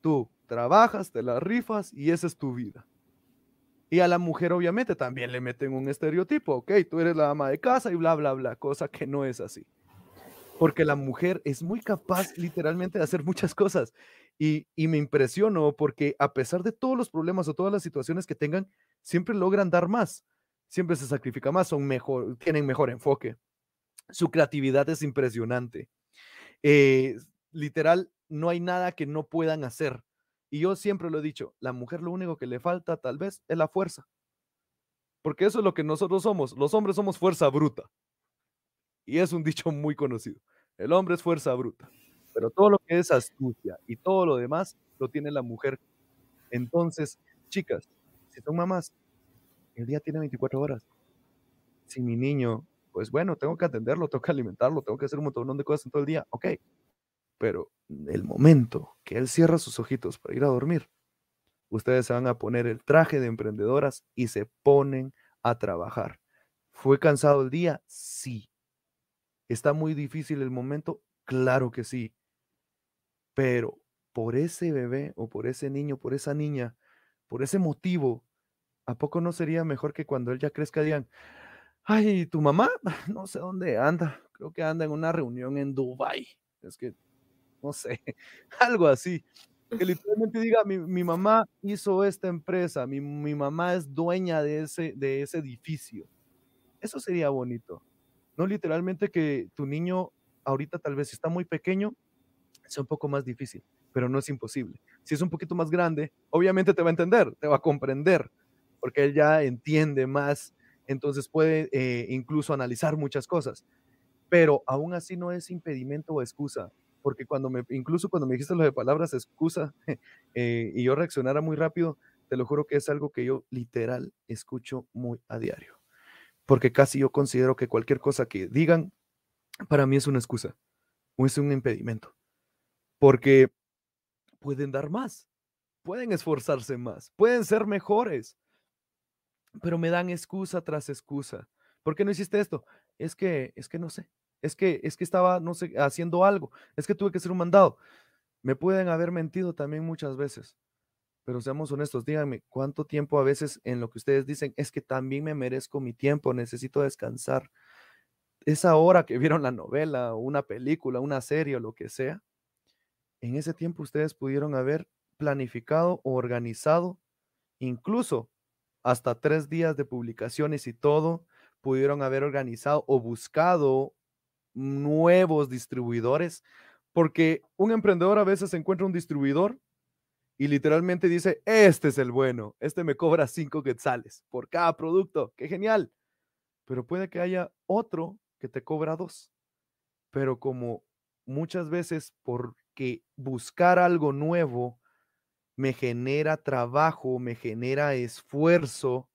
tú trabajas, te la rifas y esa es tu vida. Y a la mujer obviamente también le meten un estereotipo, ok, tú eres la ama de casa y bla, bla, bla, cosa que no es así porque la mujer es muy capaz literalmente de hacer muchas cosas. Y, me impresionó porque a pesar de todos los problemas o todas las situaciones que tengan, siempre logran dar más, siempre se sacrifica más, son mejor, tienen mejor enfoque. Su creatividad es impresionante. Eh, literal, no hay nada que no puedan hacer. Y yo siempre lo he dicho, la mujer lo único que le falta tal vez es la fuerza. Porque eso es lo que nosotros somos. Los hombres somos fuerza bruta. Y es un dicho muy conocido. El hombre es fuerza bruta. Pero todo lo que es astucia y todo lo demás lo tiene la mujer. Entonces, chicas, si son mamás, el día tiene 24 horas. Si mi niño, pues bueno, tengo que atenderlo, tengo que alimentarlo, tengo que hacer un montón de cosas en todo el día, ok. Pero el momento que él cierra sus ojitos para ir a dormir, ustedes se van a poner el traje de emprendedoras y se ponen a trabajar. ¿Fue cansado el día? Sí. ¿Está muy difícil el momento? Claro que sí. Pero por ese bebé o por ese niño, por esa niña, por ese motivo, ¿a poco no sería mejor que cuando él ya crezca digan, ay, tu mamá, no sé dónde anda, creo que anda en una reunión en Dubai. Es que, no sé, algo así. Que literalmente diga, mi, mamá hizo esta empresa, mi, mi, mamá es dueña de ese, de ese edificio. Eso sería bonito. No literalmente que tu niño ahorita tal vez está muy pequeño, sea un poco más difícil, pero no es imposible. Si es un poquito más grande, obviamente te va a entender, te va a comprender, porque él ya entiende más, entonces puede eh, incluso analizar muchas cosas. Pero aún así no es impedimento o excusa, porque cuando me, incluso cuando me dijiste lo de palabras excusa eh, y yo reaccionara muy rápido, te lo juro que es algo que yo literal escucho muy a diario, porque casi yo considero que cualquier cosa que digan para mí es una excusa o es un impedimento porque pueden dar más, pueden esforzarse más, pueden ser mejores, pero me dan excusa tras excusa. ¿Por qué no hiciste esto? Es que, es que no sé, es que, es que estaba, no sé, haciendo algo, es que tuve que hacer un mandado. Me pueden haber mentido también muchas veces, pero seamos honestos, díganme, ¿cuánto tiempo a veces en lo que ustedes dicen es que también me merezco mi tiempo, necesito descansar? Esa hora que vieron la novela, una película, una serie o lo que sea, en ese tiempo ustedes pudieron haber planificado o organizado incluso hasta tres días de publicaciones y todo, pudieron haber organizado o buscado nuevos distribuidores, porque un emprendedor a veces encuentra un distribuidor y literalmente dice, este es el bueno, este me cobra cinco quetzales por cada producto, qué genial. Pero puede que haya otro que te cobra dos. Pero como muchas veces por que buscar algo nuevo me genera trabajo, me genera esfuerzo,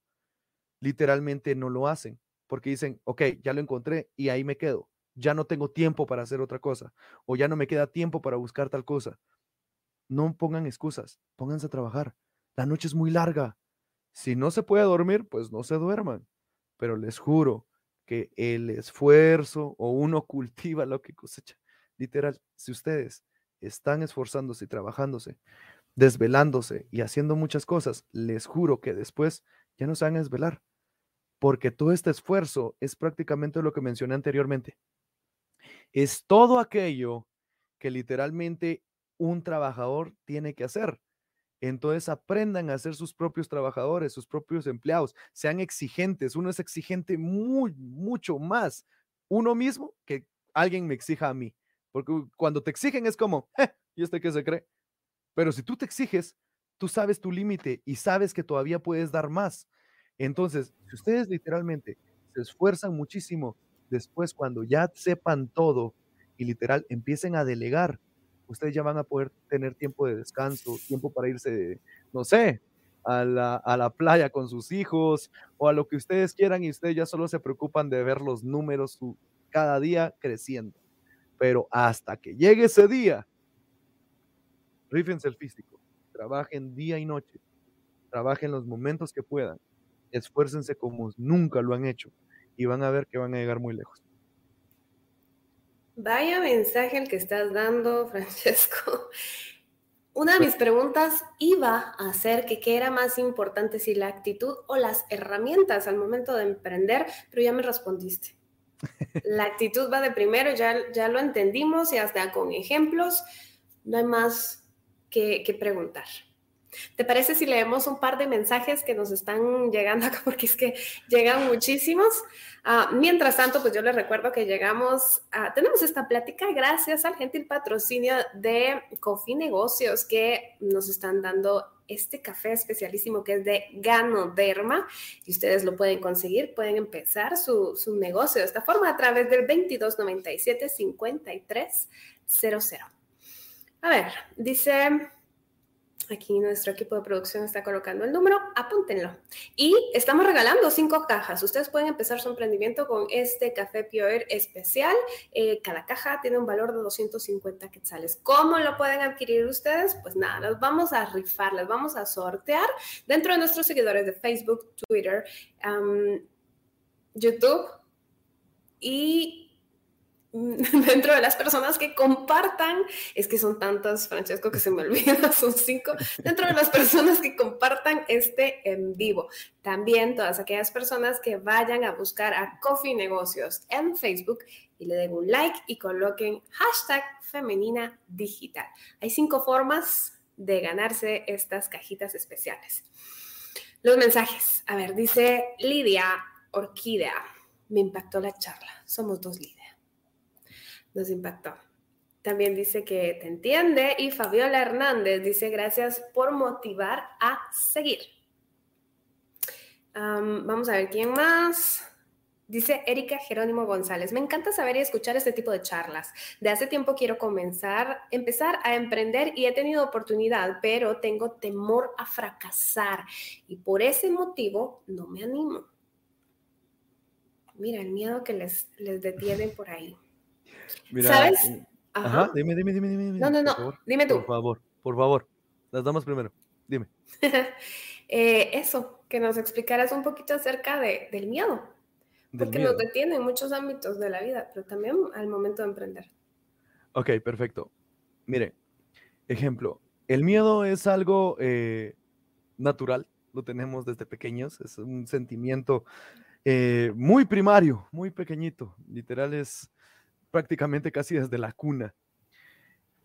literalmente no lo hacen, porque dicen, ok, ya lo encontré y ahí me quedo, ya no tengo tiempo para hacer otra cosa, o ya no me queda tiempo para buscar tal cosa. No pongan excusas, pónganse a trabajar. La noche es muy larga. Si no se puede dormir, pues no se duerman. Pero les juro que el esfuerzo o uno cultiva lo que cosecha. Literal, si ustedes están esforzándose y trabajándose, desvelándose y haciendo muchas cosas, les juro que después ya no se van a desvelar, porque todo este esfuerzo es prácticamente lo que mencioné anteriormente. Es todo aquello que literalmente un trabajador tiene que hacer. Entonces aprendan a ser sus propios trabajadores, sus propios empleados, sean exigentes. Uno es exigente muy, mucho más uno mismo que alguien me exija a mí. Porque cuando te exigen es como, ¿y este qué se cree? Pero si tú te exiges, tú sabes tu límite y sabes que todavía puedes dar más. Entonces, si ustedes literalmente se esfuerzan muchísimo, después cuando ya sepan todo y literal empiecen a delegar, ustedes ya van a poder tener tiempo de descanso, tiempo para irse, no sé, a la, a la, playa con sus hijos o a lo que ustedes quieran y ustedes ya solo se preocupan de ver los números cada día creciendo. Pero hasta que llegue ese día, rífense el físico, trabajen día y noche, trabajen los momentos que puedan, esfuércense como nunca lo han hecho y van a ver que van a llegar muy lejos. Vaya mensaje el que estás dando, Francesco. Una de mis preguntas iba a ser que qué era más importante, si la actitud o las herramientas al momento de emprender, pero ya me respondiste. La actitud va de primero, ya, ya lo entendimos y hasta con ejemplos no hay más que, preguntar. ¿Te parece si leemos un par de mensajes que nos están llegando acá? Porque es que llegan muchísimos. Ah, mientras tanto, pues yo les recuerdo que llegamos, a, tenemos esta plática gracias al gentil patrocinio de Coffee Negocios que nos están dando este café especialísimo que es de Ganoderma y ustedes lo pueden conseguir, pueden empezar su, su negocio de esta forma a través del 2297 5300. A ver, dice Aquí nuestro equipo de producción está colocando el número, apúntenlo. Y estamos regalando cinco cajas. Ustedes pueden empezar su emprendimiento con este café Pure especial. Eh, cada caja tiene un valor de 250 quetzales. ¿Cómo lo pueden adquirir ustedes? Pues nada, los vamos a rifar, les vamos a sortear dentro de nuestros seguidores de Facebook, Twitter, YouTube y dentro de las personas que compartan, es que son tantas, Francesco, que se me olvida, son cinco, dentro de las personas que compartan este en vivo. También todas aquellas personas que vayan a buscar a Coffee Negocios en Facebook y le den un like y coloquen hashtag femenina digital. Hay cinco formas de ganarse estas cajitas especiales. Los mensajes. A ver, dice Lidia Orquídea. Me impactó la charla. Somos dos líderes nos impactó. También dice que te entiende y Fabiola Hernández dice gracias por motivar a seguir. vamos a ver quién más. Dice Erika Jerónimo González, me encanta saber y escuchar este tipo de charlas. De hace tiempo quiero comenzar, empezar a emprender y he tenido oportunidad, pero tengo temor a fracasar y por ese motivo no me animo. Mira, el miedo que les, les detiene por ahí. ¿Sabes? Eh, ajá. dime, dime, dime, dime. No, no, no, dime tú. Por favor, por favor. Las damos primero. Dime. Eh, eso, que nos explicaras un poquito acerca de, del miedo. porque nos detiene en muchos ámbitos de la vida, pero también al momento de emprender. Ok, perfecto. Mire, ejemplo, el miedo es algo eh, natural, lo tenemos desde pequeños, es un sentimiento muy primario, muy pequeñito, literal es prácticamente casi desde la cuna.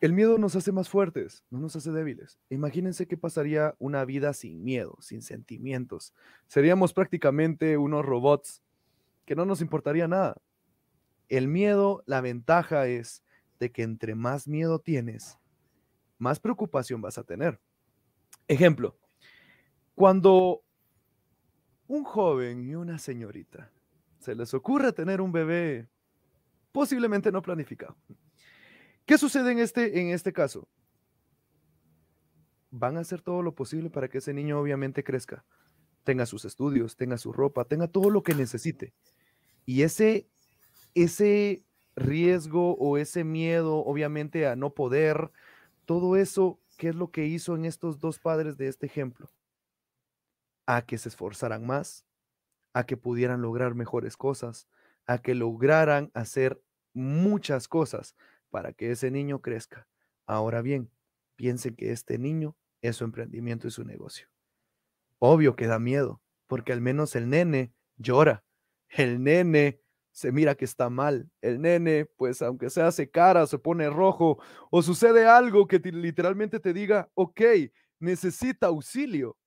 El miedo nos hace más fuertes, no nos hace débiles. Imagínense qué pasaría una vida sin miedo, sin sentimientos. Seríamos prácticamente unos robots que no nos importaría nada. El miedo, la ventaja es de que entre más miedo tienes, más preocupación vas a tener. Ejemplo, cuando un joven y una señorita se les ocurre tener un bebé posiblemente no planificado. ¿Qué sucede en este, en este caso? Van a hacer todo lo posible para que ese niño obviamente crezca, tenga sus estudios, tenga su ropa, tenga todo lo que necesite. Y ese, ese riesgo o ese miedo, obviamente, a no poder, todo eso, ¿qué es lo que hizo en estos dos padres de este ejemplo? A que se esforzaran más, a que pudieran lograr mejores cosas, a que lograran hacer muchas cosas para que ese niño crezca. Ahora bien, piensen que este niño es su emprendimiento y su negocio. Obvio que da miedo, porque al menos el nene llora. El nene se mira que está mal. El nene, pues aunque se hace cara, se pone rojo o sucede algo que literalmente te diga, ok, necesita auxilio.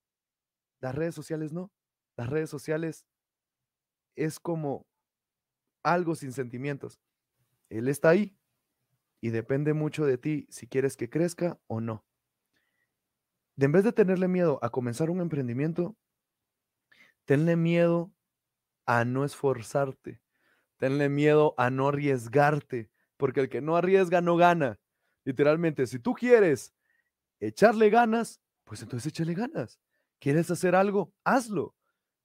Las redes sociales no. Las redes sociales es como algo sin sentimientos. Él está ahí y depende mucho de ti si quieres que crezca o no. De en vez de tenerle miedo a comenzar un emprendimiento, tenle miedo a no esforzarte, tenle miedo a no arriesgarte, porque el que no arriesga no gana. Literalmente, si tú quieres echarle ganas, pues entonces échale ganas. ¿Quieres hacer algo? Hazlo.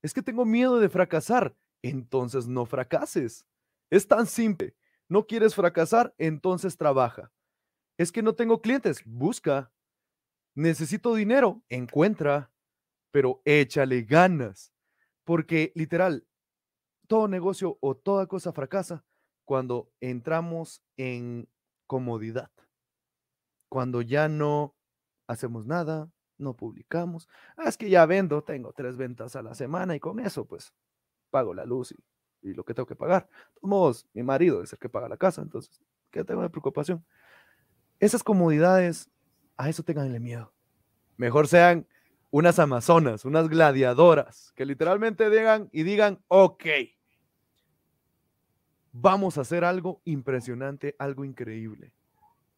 Es que tengo miedo de fracasar. Entonces no fracases. Es tan simple. No quieres fracasar, entonces trabaja. Es que no tengo clientes, busca. Necesito dinero, encuentra, pero échale ganas. Porque literal, todo negocio o toda cosa fracasa cuando entramos en comodidad. Cuando ya no hacemos nada, no publicamos. Ah, es que ya vendo, tengo tres ventas a la semana y con eso pues pago la luz y y lo que tengo que pagar. De todos modos, mi marido es el que paga la casa, entonces, ¿qué tengo de preocupación? Esas comodidades, a eso tenganle miedo. Mejor sean unas amazonas, unas gladiadoras, que literalmente digan y digan, ok, vamos a hacer algo impresionante, algo increíble.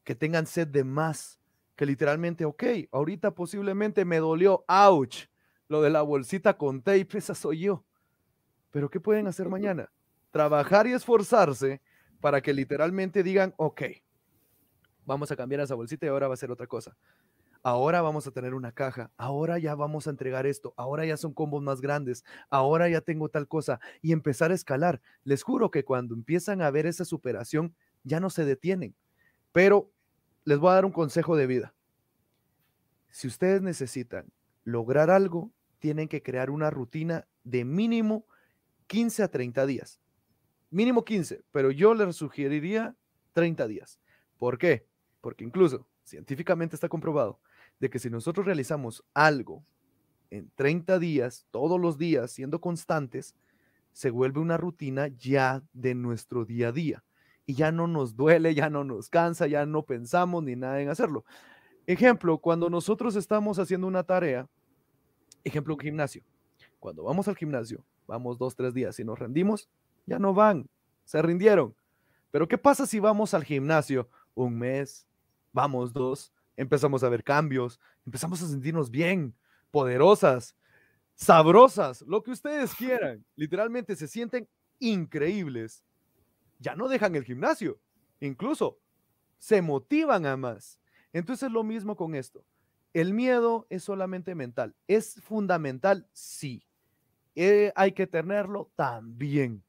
Que tengan sed de más, que literalmente, ok, ahorita posiblemente me dolió, ouch, lo de la bolsita con tape, esa soy yo. Pero ¿qué pueden hacer mañana? Trabajar y esforzarse para que literalmente digan, ok, vamos a cambiar esa bolsita y ahora va a ser otra cosa. Ahora vamos a tener una caja, ahora ya vamos a entregar esto, ahora ya son combos más grandes, ahora ya tengo tal cosa y empezar a escalar. Les juro que cuando empiezan a ver esa superación, ya no se detienen. Pero les voy a dar un consejo de vida. Si ustedes necesitan lograr algo, tienen que crear una rutina de mínimo 15 a 30 días. Mínimo 15, pero yo les sugeriría 30 días. ¿Por qué? Porque incluso científicamente está comprobado de que si nosotros realizamos algo en 30 días, todos los días, siendo constantes, se vuelve una rutina ya de nuestro día a día. Y ya no nos duele, ya no nos cansa, ya no pensamos ni nada en hacerlo. Ejemplo, cuando nosotros estamos haciendo una tarea, ejemplo, un gimnasio. Cuando vamos al gimnasio, vamos dos, tres días y nos rendimos, ya no van, se rindieron. Pero ¿qué pasa si vamos al gimnasio un mes, vamos dos, empezamos a ver cambios, empezamos a sentirnos bien, poderosas, sabrosas, lo que ustedes quieran. Literalmente se sienten increíbles. Ya no dejan el gimnasio, incluso se motivan a más. Entonces lo mismo con esto. El miedo es solamente mental. ¿Es fundamental? Sí. Eh, ¿Hay que tenerlo? También.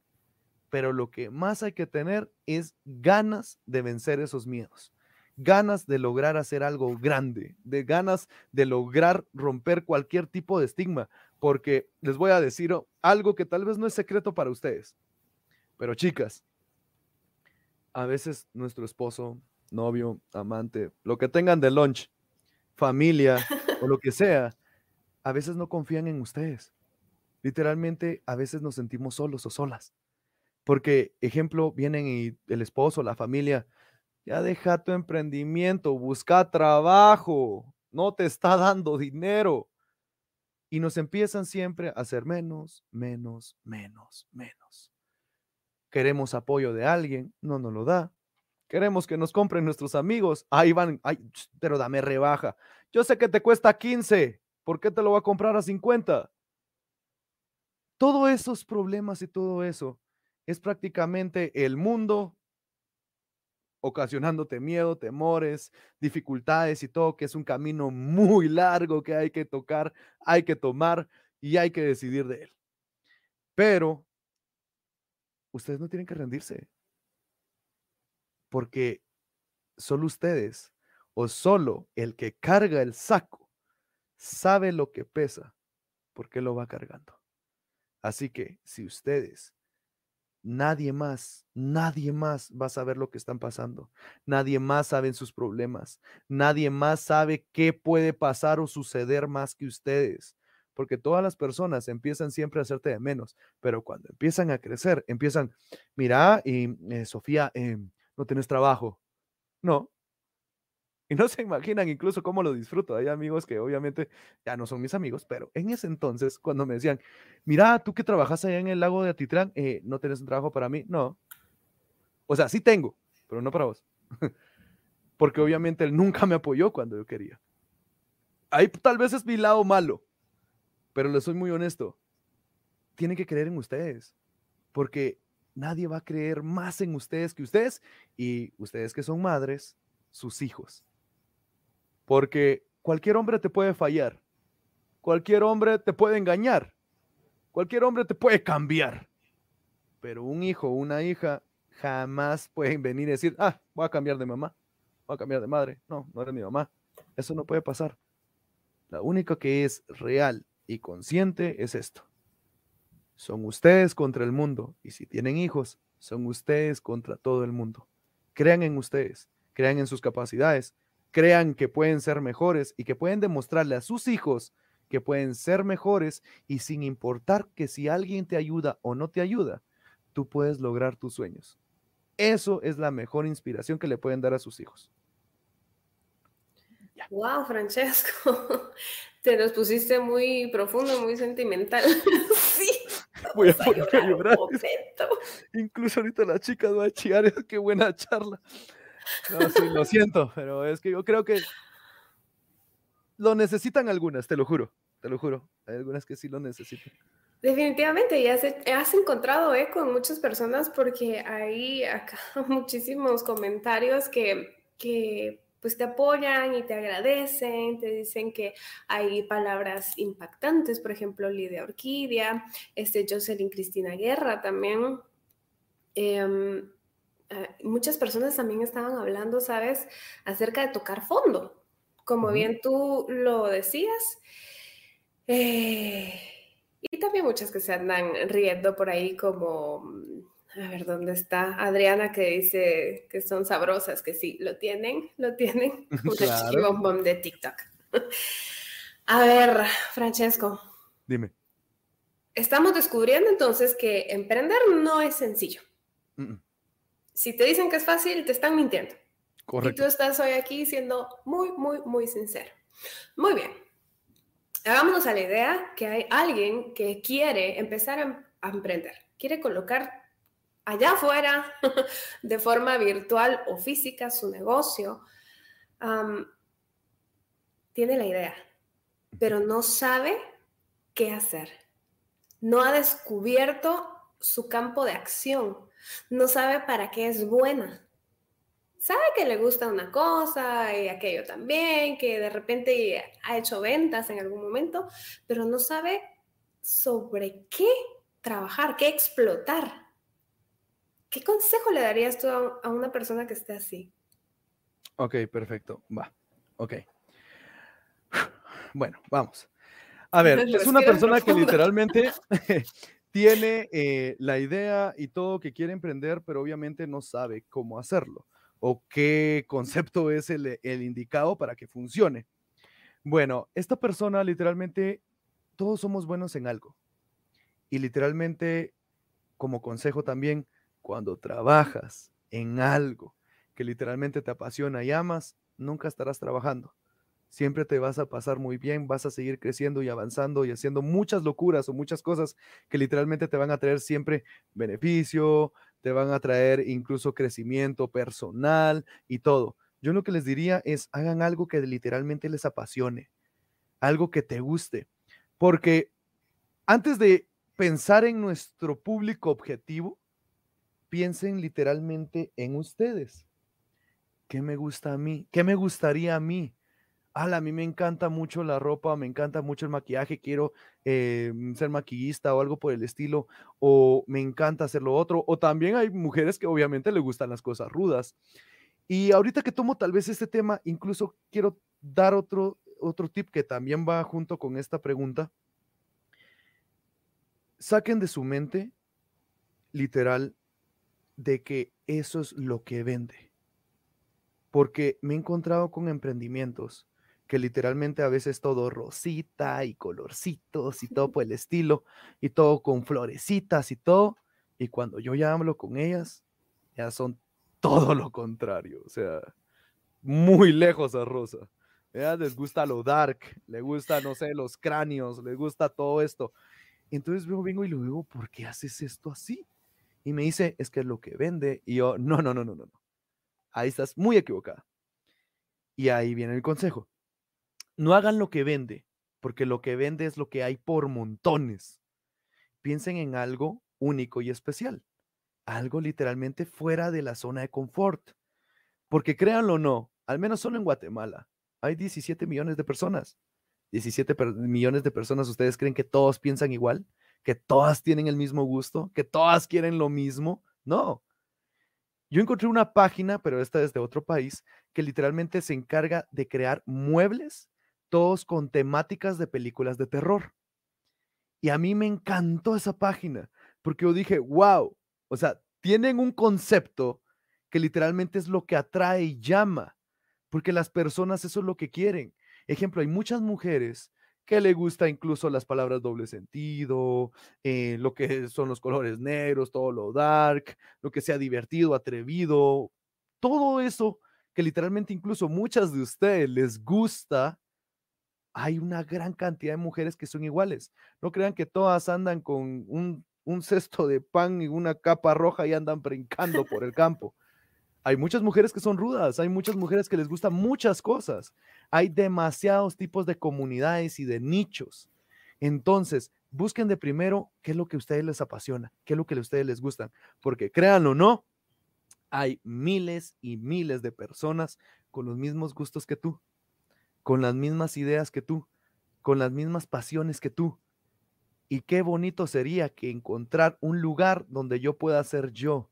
Pero lo que más hay que tener es ganas de vencer esos miedos ganas de lograr hacer algo grande, de ganas de lograr romper cualquier tipo de estigma, porque les voy a decir algo que tal vez no es secreto para ustedes, pero chicas, a veces nuestro esposo, novio, amante, lo que tengan de lunch, familia o lo que sea, a veces no confían en ustedes. Literalmente, a veces nos sentimos solos o solas. Porque, ejemplo, vienen el esposo, la familia, ya deja tu emprendimiento, busca trabajo, no te está dando dinero. Y nos empiezan siempre a hacer menos, menos, menos, menos. Queremos apoyo de alguien, no nos lo da. Queremos que nos compren nuestros amigos. Ahí van, ay, pero dame rebaja. Yo sé que te cuesta 15. ¿Por qué te lo voy a comprar a 50? Todos esos problemas y todo eso es prácticamente el mundo ocasionándote miedo, temores, dificultades y todo, que es un camino muy largo que hay que tocar, hay que tomar y hay que decidir de él. Pero ustedes no tienen que rendirse, porque solo ustedes o solo el que carga el saco sabe lo que pesa, porque lo va cargando. Así que si ustedes Nadie más, nadie más va a saber lo que están pasando. Nadie más sabe sus problemas. Nadie más sabe qué puede pasar o suceder más que ustedes. Porque todas las personas empiezan siempre a hacerte de menos, pero cuando empiezan a crecer, empiezan, mira, y, eh, Sofía, em, no tienes trabajo. No, y no se imaginan incluso cómo lo disfruto. Hay amigos que obviamente ya no son mis amigos, pero en ese entonces, cuando me decían, mira, tú que trabajas allá en el lago de Atitlán, eh, ¿no tienes un trabajo para mí? No. O sea, sí tengo, pero no para vos. Porque obviamente él nunca me apoyó cuando yo quería. Ahí tal vez es mi lado malo, pero les soy muy honesto. Tienen que creer en ustedes, porque nadie va a creer más en ustedes que ustedes y ustedes que son madres, sus hijos. Porque cualquier hombre te puede fallar. Cualquier hombre te puede engañar. Cualquier hombre te puede cambiar. Pero un hijo o una hija jamás pueden venir y decir, ah, voy a cambiar de mamá, voy a cambiar de madre. No, no eres mi mamá. Eso no puede pasar. La única que es real y consciente es esto. Son ustedes contra el mundo. Y si tienen hijos, son ustedes contra todo el mundo. Crean en ustedes, crean en sus capacidades, crean que pueden ser mejores y que pueden demostrarle a sus hijos que pueden ser mejores y sin importar que si alguien te ayuda o no te ayuda, tú puedes lograr tus sueños. Eso es la mejor inspiración que le pueden dar a sus hijos. Wow, Francesco, te nos pusiste muy profundo, muy sentimental. sí. Voy a poner a llorar. Incluso ahorita la chica va a chillar, qué buena charla. No, sí, lo siento, pero es que yo creo que lo necesitan algunas, te lo juro, te lo juro. Hay algunas que sí lo necesitan. Definitivamente, y has, has, encontrado eco en muchas personas porque hay acá muchísimos comentarios que, que pues te apoyan y te agradecen, te dicen que hay palabras impactantes, por ejemplo, Lidia Orquídea, este Jocelyn Cristina Guerra también. Ah, muchas personas también estaban hablando, ¿sabes?, acerca de tocar fondo, como bien tú lo decías. Eh, y también muchas que se andan riendo por ahí como a ver, ¿dónde está Adriana que dice que son sabrosas? Que sí, lo tienen, lo tienen. Un de TikTok. A ver, Francesco. Dime. Estamos descubriendo entonces que emprender no es sencillo. Si te dicen que es fácil, te están mintiendo. Correcto. Y tú estás hoy aquí siendo muy, muy, muy sincero. Muy bien. Hagámonos a la idea que hay alguien que quiere empezar a emprender, quiere colocar allá afuera, de forma virtual o física, su negocio, tiene la idea, pero no sabe qué hacer. No ha descubierto su campo de acción. No sabe para qué es buena. Sabe que le gusta una cosa y aquello también, que de repente ha hecho ventas en algún momento, pero no sabe sobre qué trabajar, qué explotar. ¿Qué consejo le darías tú a una persona que esté así? Ok, perfecto. Va. Ok. Bueno, vamos. A ver, es una persona que literalmente tiene eh, la idea y todo que quiere emprender, pero obviamente no sabe cómo hacerlo o qué concepto es el, el indicado para que funcione. Bueno, esta persona literalmente, todos somos buenos en algo. Y literalmente, como consejo también, cuando trabajas en algo que literalmente te apasiona y amas, nunca estarás trabajando. Siempre te vas a pasar muy bien, vas a seguir creciendo y avanzando y haciendo muchas locuras o muchas cosas que literalmente te van a traer siempre beneficio, te van a traer incluso crecimiento personal y todo. Yo lo que les diría es hagan algo que literalmente les apasione, algo que te guste, porque antes de pensar en nuestro público objetivo, piensen literalmente en ustedes. ¿Qué me gusta a mí? ¿Qué me gustaría a mí? A mí me encanta mucho la ropa, me encanta mucho el maquillaje, quiero eh, ser maquillista o algo por el estilo, o me encanta hacer lo otro, o también hay mujeres que obviamente le gustan las cosas rudas. Y ahorita que tomo tal vez este tema, incluso quiero dar otro, otro tip que también va junto con esta pregunta. Saquen de su mente, literal, de que eso es lo que vende. Porque me he encontrado con emprendimientos que literalmente a veces todo rosita y colorcitos y todo por el estilo y todo con florecitas y todo. Y cuando yo ya hablo con ellas, ya son todo lo contrario. O sea, muy lejos a Rosa. ya Les gusta lo dark, le gusta, no sé, los cráneos, les gusta todo esto. Entonces yo vengo y le digo, ¿por qué haces esto así? y me dice, es que es lo que vende. Y yo, no, no, no, no, no. Ahí estás muy equivocada. Y ahí viene el consejo. No hagan lo que vende, porque lo que vende es lo que hay por montones. Piensen en algo único y especial. Algo literalmente fuera de la zona de confort. Porque créanlo o no, al menos solo en Guatemala, hay 17 millones de personas. 17 millones de personas, ¿ustedes creen que todos piensan igual? que todas tienen el mismo gusto, que todas quieren lo mismo. No. Yo encontré una página, pero esta es de otro país, que literalmente se encarga de crear muebles, todos con temáticas de películas de terror. Y a mí me encantó esa página, porque yo dije, wow, o sea, tienen un concepto que literalmente es lo que atrae y llama, porque las personas eso es lo que quieren. Ejemplo, hay muchas mujeres que le gusta incluso las palabras doble sentido, eh, lo que son los colores negros, todo lo dark, lo que sea divertido, atrevido, todo eso que literalmente incluso muchas de ustedes les gusta, hay una gran cantidad de mujeres que son iguales. No crean que todas andan con un, un cesto de pan y una capa roja y andan brincando por el campo. Hay muchas mujeres que son rudas, hay muchas mujeres que les gustan muchas cosas. Hay demasiados tipos de comunidades y de nichos. Entonces, busquen de primero qué es lo que a ustedes les apasiona, qué es lo que a ustedes les gustan, porque créanlo o no, hay miles y miles de personas con los mismos gustos que tú, con las mismas ideas que tú, con las mismas pasiones que tú. Y qué bonito sería que encontrar un lugar donde yo pueda ser yo,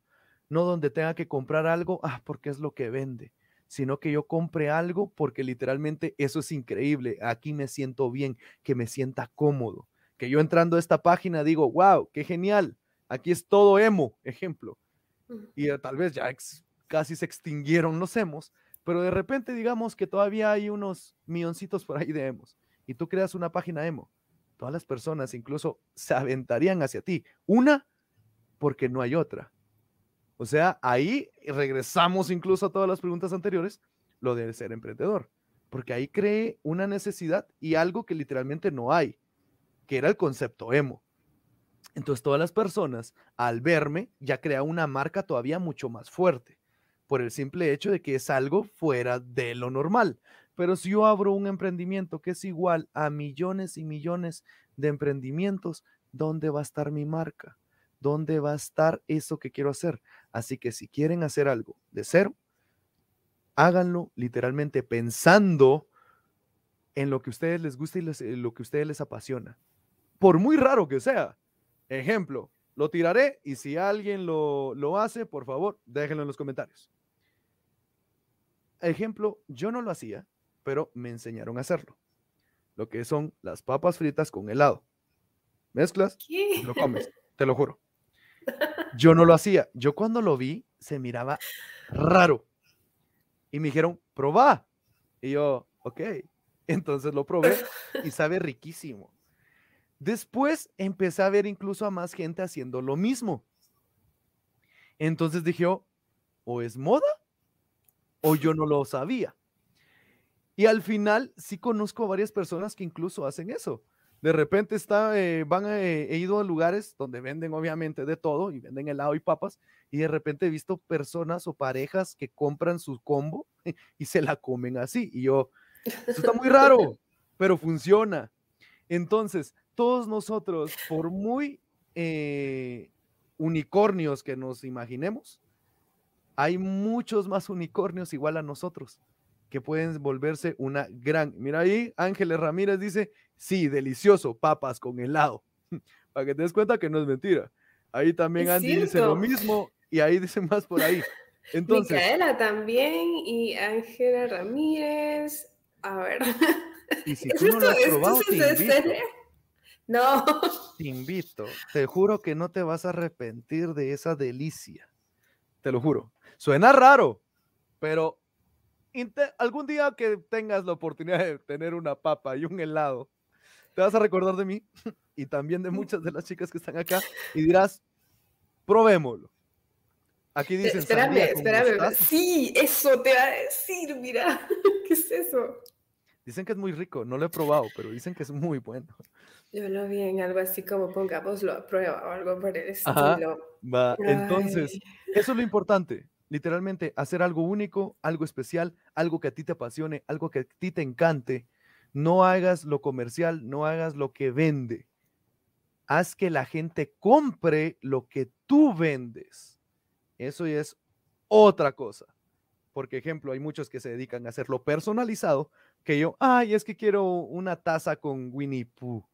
no donde tenga que comprar algo, ah, porque es lo que vende, sino que yo compre algo porque literalmente eso es increíble, aquí me siento bien, que me sienta cómodo, que yo entrando a esta página digo, wow, qué genial, aquí es todo emo, ejemplo, y eh, tal vez ya casi se extinguieron los emos, pero de repente digamos que todavía hay unos milloncitos por ahí de emos, y tú creas una página emo, todas las personas incluso se aventarían hacia ti, una porque no hay otra o sea, ahí regresamos incluso a todas las preguntas anteriores, lo de ser emprendedor, porque ahí cree una necesidad y algo que literalmente no hay, que era el concepto emo. Entonces todas las personas al verme ya crea una marca todavía mucho más fuerte, por el simple hecho de que es algo fuera de lo normal. Pero si yo abro un emprendimiento que es igual a millones y millones de emprendimientos, ¿dónde va a estar mi marca? ¿Dónde va a estar eso que quiero hacer? Así que si quieren hacer algo de cero, háganlo literalmente pensando en lo que a ustedes les gusta y eh, lo que a ustedes les apasiona. Por muy raro que sea. Ejemplo, lo tiraré y si alguien lo, lo hace, por favor, déjenlo en los comentarios. Ejemplo, yo no lo hacía, pero me enseñaron a hacerlo. Lo que son las papas fritas con helado. Mezclas lo comes, te lo juro. Yo no lo hacía. Yo cuando lo vi, se miraba raro. Y me dijeron, probá. Y yo, ok. Entonces lo probé y sabe riquísimo. Después empecé a ver incluso a más gente haciendo lo mismo. Entonces dije, oh, o es moda o yo no lo sabía. Y al final sí conozco a varias personas que incluso hacen eso de repente está, eh, van eh, he ido a lugares donde venden obviamente de todo y venden helado y papas y de repente he visto personas o parejas que compran su combo y se la comen así y yo, eso está muy raro, pero funciona. Entonces, todos nosotros, por muy eh, unicornios que nos imaginemos, hay muchos más unicornios igual a nosotros que pueden volverse una gran. Mira ahí, Ángeles Ramírez dice, sí, delicioso, papas con helado. Para que te des cuenta que no es mentira. Ahí también Andy dice lo mismo y ahí dicen más por ahí. Entonces, Micaela también y Ángela Ramírez. A ver. Y si tú no lo has probado, te invito. No. Te invito. Te juro que no te vas a arrepentir de esa delicia. Te lo juro. Suena raro, pero algún día que tengas la oportunidad de tener una papa y un helado, te vas a recordar de mí y también de muchas de las chicas que están acá y dirás, probémoslo. Aquí dicen. Espérame, espérame. Sí, eso te va a decir, mira. ¿Qué es eso? Dicen que es muy rico, no lo he probado, pero dicen que es muy bueno. Yo lo vi en algo así como pongámoslo a prueba o algo por el estilo. va. Entonces, eso es lo importante literalmente hacer algo único, algo especial, algo que a ti te apasione, algo que a ti te encante. No hagas lo comercial, no hagas lo que vende. Haz que la gente compre lo que tú vendes. Eso es otra cosa. Porque, ejemplo, hay muchos que se dedican a hacerlo personalizado, que yo, ay, es que quiero una taza con Winnie Pooh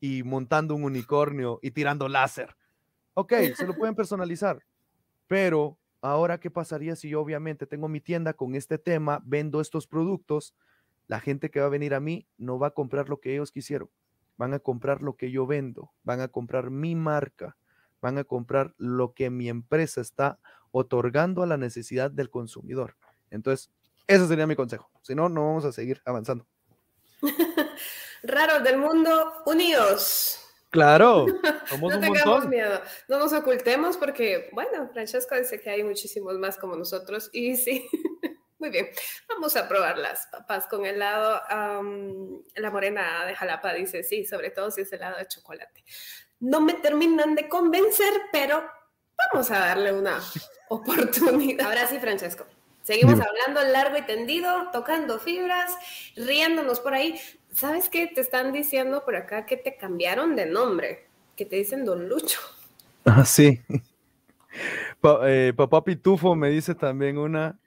y montando un unicornio y tirando láser. Ok, se lo pueden personalizar, pero Ahora, ¿qué pasaría si yo obviamente tengo mi tienda con este tema, vendo estos productos? La gente que va a venir a mí no va a comprar lo que ellos quisieron, van a comprar lo que yo vendo, van a comprar mi marca, van a comprar lo que mi empresa está otorgando a la necesidad del consumidor. Entonces, ese sería mi consejo. Si no, no vamos a seguir avanzando. Raros del mundo, unidos. Claro, somos no tengamos miedo, no nos ocultemos porque, bueno, Francesco dice que hay muchísimos más como nosotros y sí, Muy bien, vamos a probar las papas con helado. la morena de Jalapa dice sí, sobre todo si es helado de chocolate. No me terminan de convencer, pero vamos a darle una oportunidad. Ahora sí, Francesco. Seguimos hablando largo y tendido, tocando fibras, riéndonos por ahí. ¿Sabes qué? Te están diciendo por acá que te cambiaron de nombre, que te dicen Don Lucho. Ah, sí. Eh, papá Pitufo me dice también una.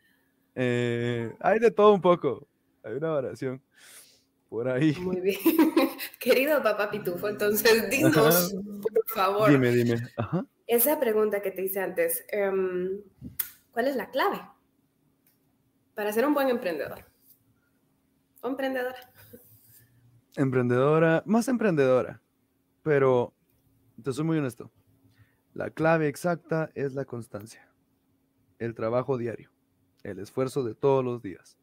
Eh, hay de todo un poco. Hay una oración por ahí. Muy bien. Querido papá Pitufo, entonces dinos, por favor. Dime, dime. Esa pregunta que te hice antes, em, ¿cuál es la clave para ser un buen emprendedor? ¿O emprendedora? Emprendedora, más emprendedora, pero te soy muy honesto. La clave exacta es la constancia, el trabajo diario, el esfuerzo de todos los días.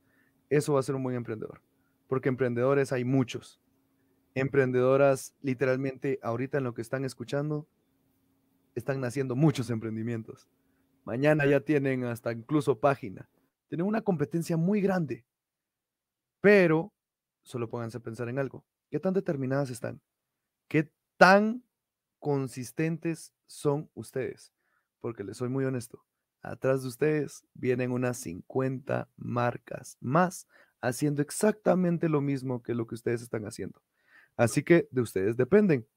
Eso va a ser un buen emprendedor, porque emprendedores hay muchos. Emprendedoras, literalmente, ahorita en lo que están escuchando, están naciendo muchos emprendimientos. Mañana ya tienen hasta incluso página. Tienen una competencia muy grande, pero solo pónganse a pensar en algo. ¿Qué tan determinadas están? ¿Qué tan consistentes son ustedes? Porque les soy muy honesto, atrás de ustedes vienen unas 50 marcas más haciendo exactamente lo mismo que lo que ustedes están haciendo. Así que de ustedes dependen.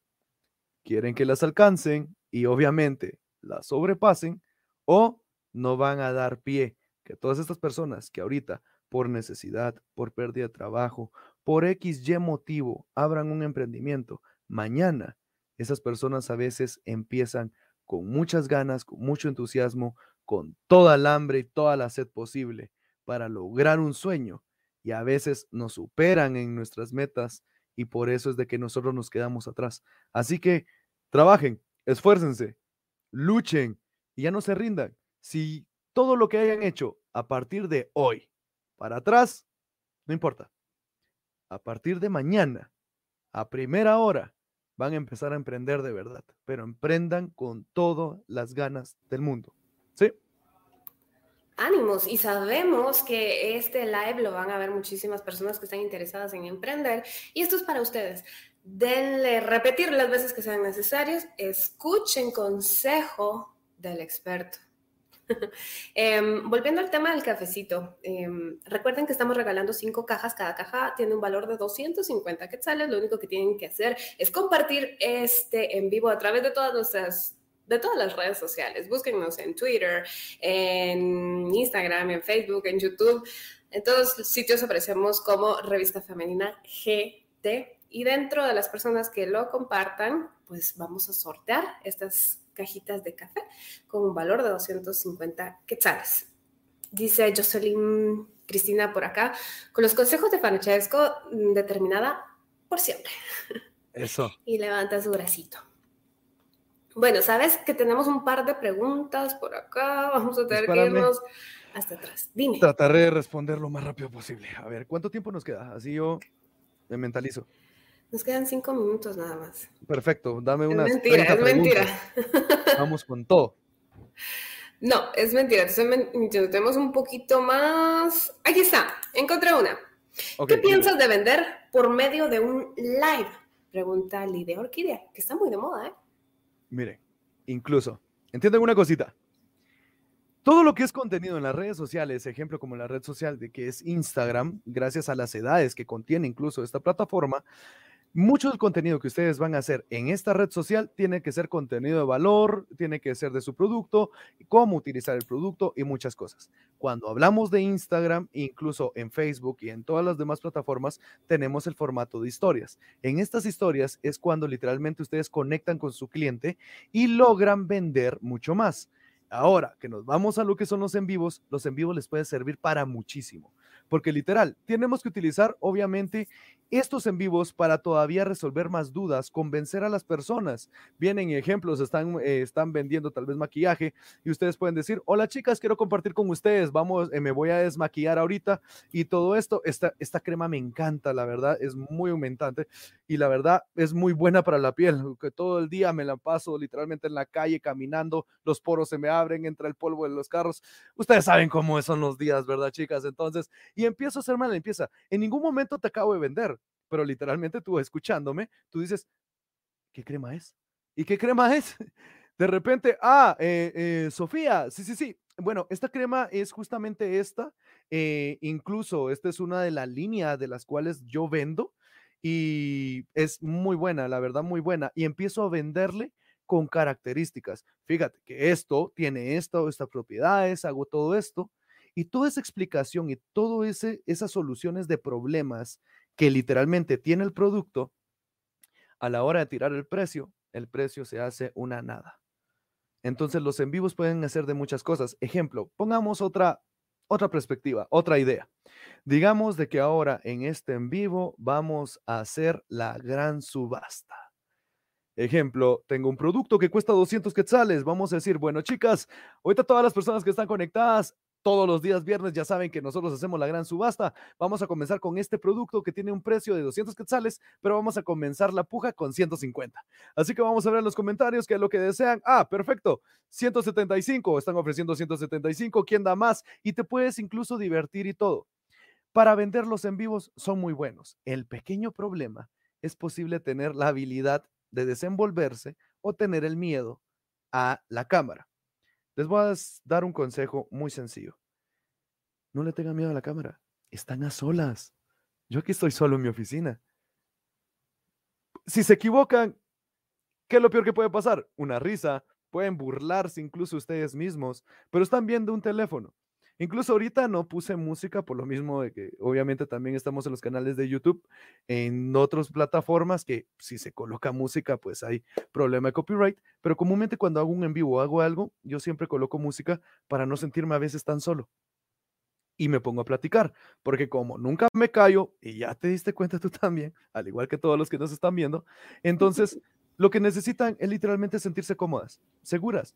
Quieren que las alcancen y obviamente las sobrepasen o no van a dar pie que todas estas personas que ahorita por necesidad, por pérdida de trabajo, por X, Y motivo, abran un emprendimiento, mañana esas personas a veces empiezan con muchas ganas, con mucho entusiasmo, con toda el hambre y toda la sed posible para lograr un sueño y a veces nos superan en nuestras metas y por eso es de que nosotros nos quedamos atrás. Así que trabajen, esfuércense, luchen y ya no se rindan. Si todo lo que hayan hecho a partir de hoy para atrás, no importa. A partir de mañana, a primera hora, van a empezar a emprender de verdad, pero emprendan con todas las ganas del mundo. ¿Sí? Ánimos, y sabemos que este live lo van a ver muchísimas personas que están interesadas en emprender, y esto es para ustedes. Denle, repetir las veces que sean necesarias, escuchen consejo del experto. Em, volviendo al tema del cafecito, em, recuerden que estamos regalando cinco cajas, cada caja tiene un valor de 250 quetzales, lo único que tienen que hacer es compartir este en vivo a través de todas nuestras de todas las redes sociales. Búsquennos en Twitter, en Instagram, en Facebook, en YouTube. En todos los sitios aparecemos como Revista Femenina GT. Y dentro de las personas que lo compartan, pues vamos a sortear estas cajitas de café con un valor de 250 quetzales. Dice Jocelyn Cristina por acá, con los consejos de Francesco, mm, determinada por siempre. Eso. y levanta su bracito. Bueno, sabes que tenemos un par de preguntas por acá. Vamos a tener que irnos hasta atrás. Dime. Trataré de responder lo más rápido posible. A ver, ¿cuánto tiempo nos queda? Así yo me mentalizo. Nos quedan cinco minutos nada más. Perfecto, dame una. Mentira, es mentira. Vamos con todo. No, es mentira. tenemos un poquito más. Aquí está, encontré una. ¿Qué piensas de vender por medio de un live? Pregunta Lidia Orquídea, que está muy de moda, ¿eh? Mire, incluso, entienden una cosita. Todo lo que es contenido en las redes sociales, ejemplo como la red social de que es Instagram, gracias a las edades que contiene incluso esta plataforma, mucho del contenido que ustedes van a hacer en esta red social tiene que ser contenido de valor, tiene que ser de su producto, cómo utilizar el producto y muchas cosas. Cuando hablamos de Instagram, incluso en Facebook y en todas las demás plataformas, tenemos el formato de historias. En estas historias es cuando literalmente ustedes conectan con su cliente y logran vender mucho más. Ahora que nos vamos a lo que son los en vivos, los en vivos les puede servir para muchísimo porque literal, tenemos que utilizar obviamente estos en vivos para todavía resolver más dudas, convencer a las personas. Vienen ejemplos, están, eh, están vendiendo tal vez maquillaje y ustedes pueden decir, hola chicas, quiero compartir con ustedes, vamos, eh, me voy a desmaquillar ahorita y todo esto, esta, esta crema me encanta, la verdad, es muy aumentante y la verdad es muy buena para la piel, que todo el día me la paso literalmente en la calle caminando, los poros se me abren, entra el polvo en los carros. Ustedes saben cómo son los días, ¿verdad, chicas? Entonces, y empiezo a hacer la limpieza. En ningún momento te acabo de vender pero literalmente tú escuchándome, tú dices, ¿qué crema es? ¿Y qué crema es? De repente, ah, eh, eh, Sofía, sí, sí, sí. Bueno, esta crema es justamente esta. Eh, incluso esta es una de las líneas de las cuales yo vendo y es muy buena, la verdad, muy buena. Y empiezo a venderle con características. Fíjate que esto tiene esto, estas propiedades, hago todo esto. Y toda esa explicación y todas esas soluciones de problemas que literalmente tiene el producto, a la hora de tirar el precio, el precio se hace una nada. Entonces los en vivos pueden hacer de muchas cosas. Ejemplo, pongamos otra otra perspectiva, otra idea. Digamos de que ahora en este en vivo vamos a hacer la gran subasta. Ejemplo, tengo un producto que cuesta 200 quetzales. Vamos a decir, bueno, chicas, ahorita todas las personas que están conectadas todos los días viernes ya saben que nosotros hacemos la gran subasta. Vamos a comenzar con este producto que tiene un precio de 200 quetzales, pero vamos a comenzar la puja con 150. Así que vamos a ver en los comentarios qué es lo que desean. Ah, perfecto. 175, están ofreciendo 175. ¿Quién da más? Y te puedes incluso divertir y todo. Para venderlos en vivos son muy buenos. El pequeño problema es posible tener la habilidad de desenvolverse o tener el miedo a la cámara. Les voy a dar un consejo muy sencillo. No le tengan miedo a la cámara. Están a solas. Yo aquí estoy solo en mi oficina. Si se equivocan, ¿qué es lo peor que puede pasar? Una risa. Pueden burlarse incluso ustedes mismos, pero están viendo un teléfono. Incluso ahorita no puse música por lo mismo de que obviamente también estamos en los canales de YouTube, en otras plataformas que si se coloca música pues hay problema de copyright, pero comúnmente cuando hago un en vivo o hago algo, yo siempre coloco música para no sentirme a veces tan solo. Y me pongo a platicar, porque como nunca me callo, y ya te diste cuenta tú también, al igual que todos los que nos están viendo, entonces lo que necesitan es literalmente sentirse cómodas, seguras.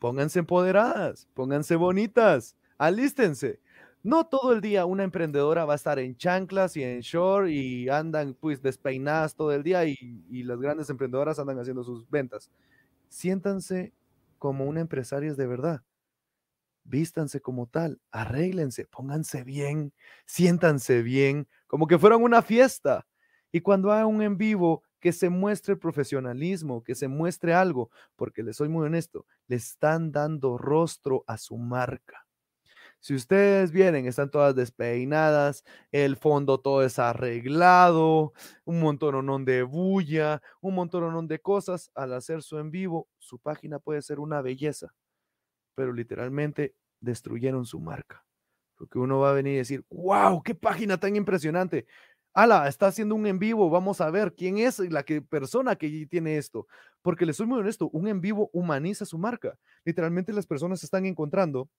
Pónganse empoderadas, pónganse bonitas, alístense. No todo el día una emprendedora va a estar en chanclas y en short y andan pues despeinadas todo el día y, las grandes emprendedoras andan haciendo sus ventas. Siéntanse como una empresaria de verdad. Vístanse como tal, arréglense, pónganse bien, siéntanse bien, como que fueran una fiesta. Y cuando haga un en vivo, que se muestre profesionalismo, que se muestre algo, porque les soy muy honesto, le están dando rostro a su marca. Si ustedes vienen, están todas despeinadas, el fondo todo desarreglado, un montón de bulla, un montón de cosas. Al hacer su en vivo, su página puede ser una belleza, pero literalmente destruyeron su marca. Porque uno va a venir y decir, wow, qué página tan impresionante. Ala, está haciendo un en vivo, vamos a ver quién es la que, persona que tiene esto. Porque les soy muy honesto, un en vivo humaniza su marca. Literalmente las personas están encontrando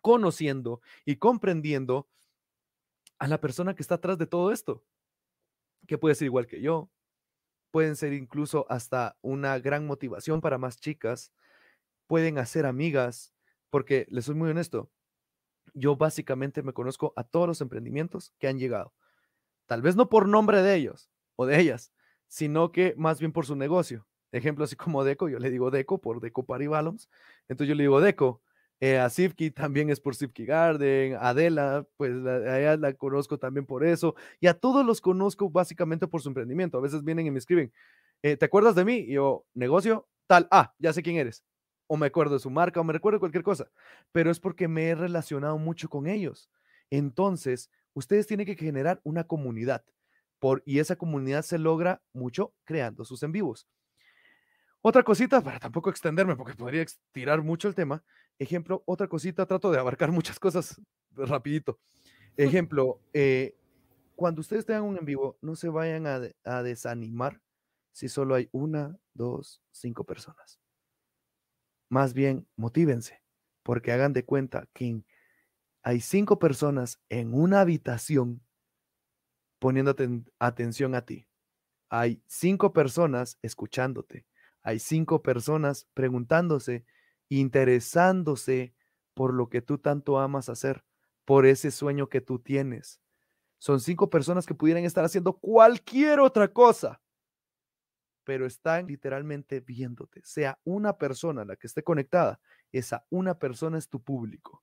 conociendo y comprendiendo a la persona que está atrás de todo esto, que puede ser igual que yo, pueden ser incluso hasta una gran motivación para más chicas, pueden hacer amigas, porque les soy muy honesto, yo básicamente me conozco a todos los emprendimientos que han llegado, tal vez no por nombre de ellos o de ellas, sino que más bien por su negocio. Ejemplo así como Deco, yo le digo Deco por Deco Paribalons, entonces yo le digo Deco, eh, a Sivki también es por Sivki Garden, Adela, pues a ella la conozco también por eso, y a todos los conozco básicamente por su emprendimiento. A veces vienen y me escriben, eh, ¿te acuerdas de mí? Y yo, negocio, tal, ah, ya sé quién eres. O me acuerdo de su marca, o me recuerdo cualquier cosa, pero es porque me he relacionado mucho con ellos. Entonces, ustedes tienen que generar una comunidad, por, y esa comunidad se logra mucho creando sus en vivos. Otra cosita, para tampoco extenderme, porque podría estirar mucho el tema, Ejemplo, otra cosita, trato de abarcar muchas cosas rapidito. Ejemplo, eh, cuando ustedes tengan un en vivo, no se vayan a, a, desanimar si solo hay una, dos, cinco personas. Más bien, motívense, porque hagan de cuenta que hay cinco personas en una habitación poniendo atención a ti. Hay cinco personas escuchándote. Hay cinco personas preguntándose, interesándose por lo que tú tanto amas hacer, por ese sueño que tú tienes. Son cinco personas que pudieran estar haciendo cualquier otra cosa, pero están literalmente viéndote. Sea una persona la que esté conectada, esa una persona es tu público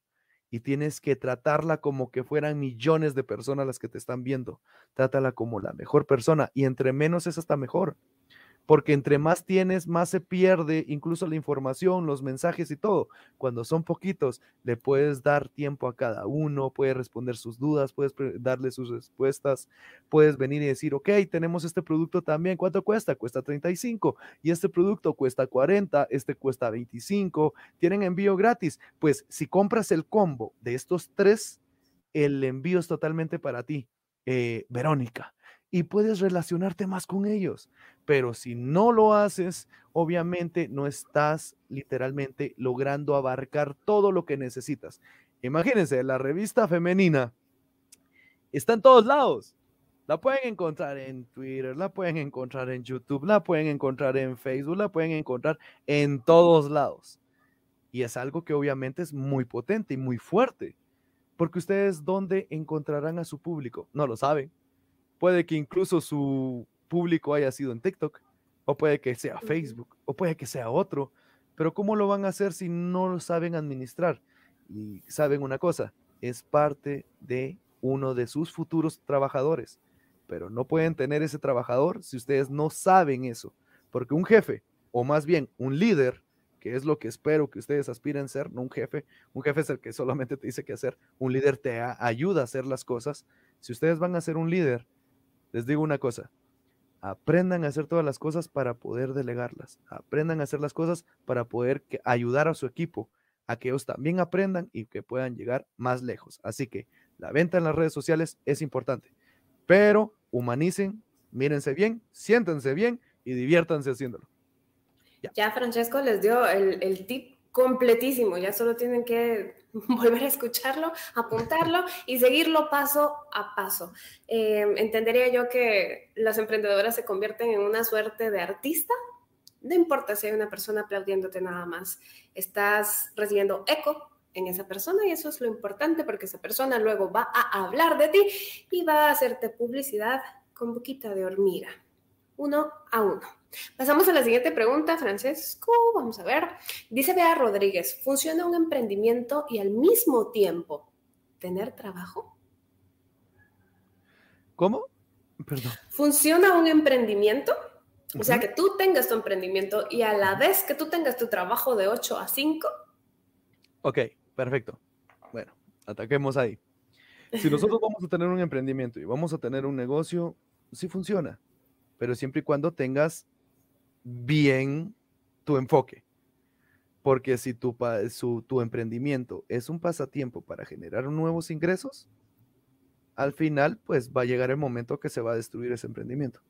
y tienes que tratarla como que fueran millones de personas las que te están viendo. Trátala como la mejor persona y entre menos es hasta mejor porque entre más tienes, más se pierde incluso la información, los mensajes y todo. Cuando son poquitos, le puedes dar tiempo a cada uno, puedes responder sus dudas, puedes darle sus respuestas, puedes venir y decir, ok, tenemos este producto también, ¿cuánto cuesta? Cuesta 35 y este producto cuesta 40, este cuesta 25, tienen envío gratis. Pues si compras el combo de estos tres, el envío es totalmente para ti, eh, Verónica y puedes relacionarte más con ellos. Pero si no lo haces, obviamente no estás literalmente logrando abarcar todo lo que necesitas. Imagínense, la revista femenina está en todos lados. La pueden encontrar en Twitter, la pueden encontrar en YouTube, la pueden encontrar en Facebook, la pueden encontrar en todos lados. Y es algo que obviamente es muy potente y muy fuerte. Porque ustedes, ¿dónde encontrarán a su público? No lo saben Puede que incluso su público haya sido en TikTok, o puede que sea Facebook, o puede que sea otro. Pero ¿cómo lo van a hacer si no lo saben administrar? Y saben una cosa, es parte de uno de sus futuros trabajadores. Pero no pueden tener ese trabajador si ustedes no saben eso. Porque un jefe, o más bien un líder, que es lo que espero que ustedes aspiren a ser, no un jefe. Un jefe es el que solamente te dice qué hacer. Un líder te ayuda a hacer las cosas. Si ustedes van a ser un líder, les digo una cosa, aprendan a hacer todas las cosas para poder delegarlas, aprendan a hacer las cosas para poder ayudar a su equipo a que ellos también aprendan y que puedan llegar más lejos. Así que la venta en las redes sociales es importante, pero humanicen, mírense bien, siéntense bien y diviértanse haciéndolo. Ya, Francesco les dio el, el tip completísimo, ya solo tienen que volver a escucharlo, apuntarlo y seguirlo paso a paso. Em, entendería yo que las emprendedoras se convierten en una suerte de artista. No importa si hay una persona aplaudiéndote nada más, estás recibiendo eco en esa persona y eso es lo importante porque esa persona luego va a hablar de ti y va a hacerte publicidad con boquita de hormiga uno a uno. Pasamos a la siguiente pregunta, Francesco. Vamos a ver. Dice Bea Rodríguez, ¿funciona un emprendimiento y al mismo tiempo tener trabajo? ¿Cómo? Perdón. ¿Funciona un emprendimiento? O sea, que tú tengas tu emprendimiento y a la vez que tú tengas tu trabajo de 8 a 5. Ok, perfecto. Bueno, ataquemos ahí. Si nosotros vamos a tener un emprendimiento y vamos a tener un negocio, sí funciona pero siempre y cuando tengas bien tu enfoque. Porque si tu, emprendimiento es un pasatiempo para generar nuevos ingresos, al final pues va a llegar el momento que se va a destruir ese emprendimiento.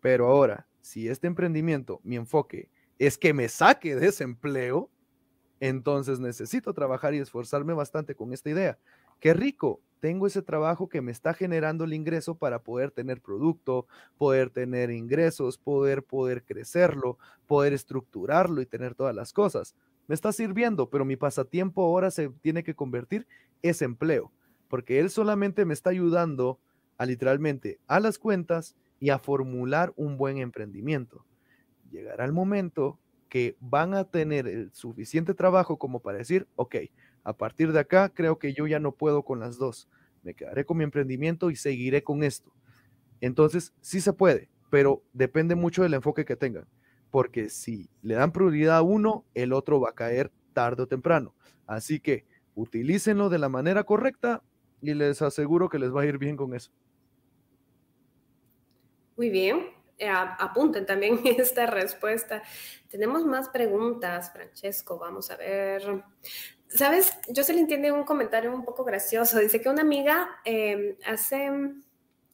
Pero ahora, si este emprendimiento, mi enfoque es que me saque de ese empleo, entonces necesito trabajar y esforzarme bastante con esta idea. Qué rico, tengo ese trabajo que me está generando el ingreso para poder tener producto, poder tener ingresos, poder poder crecerlo, poder estructurarlo y tener todas las cosas. Me está sirviendo, pero mi pasatiempo ahora se tiene que convertir ese empleo, porque él solamente me está ayudando a literalmente a las cuentas y a formular un buen emprendimiento. Llegará el momento que van a tener el suficiente trabajo como para decir, ok, a partir de acá, creo que yo ya no puedo con las dos. Me quedaré con mi emprendimiento y seguiré con esto. Entonces, sí se puede, pero depende mucho del enfoque que tengan. Porque si le dan prioridad a uno, el otro va a caer tarde o temprano. Así que utilícenlo de la manera correcta y les aseguro que les va a ir bien con eso. Muy bien, eh, apunten también esta respuesta. Tenemos más preguntas, Francesco. Vamos a ver. ¿Sabes? Yo se le entiende un comentario un poco gracioso. Dice que una amiga em, hace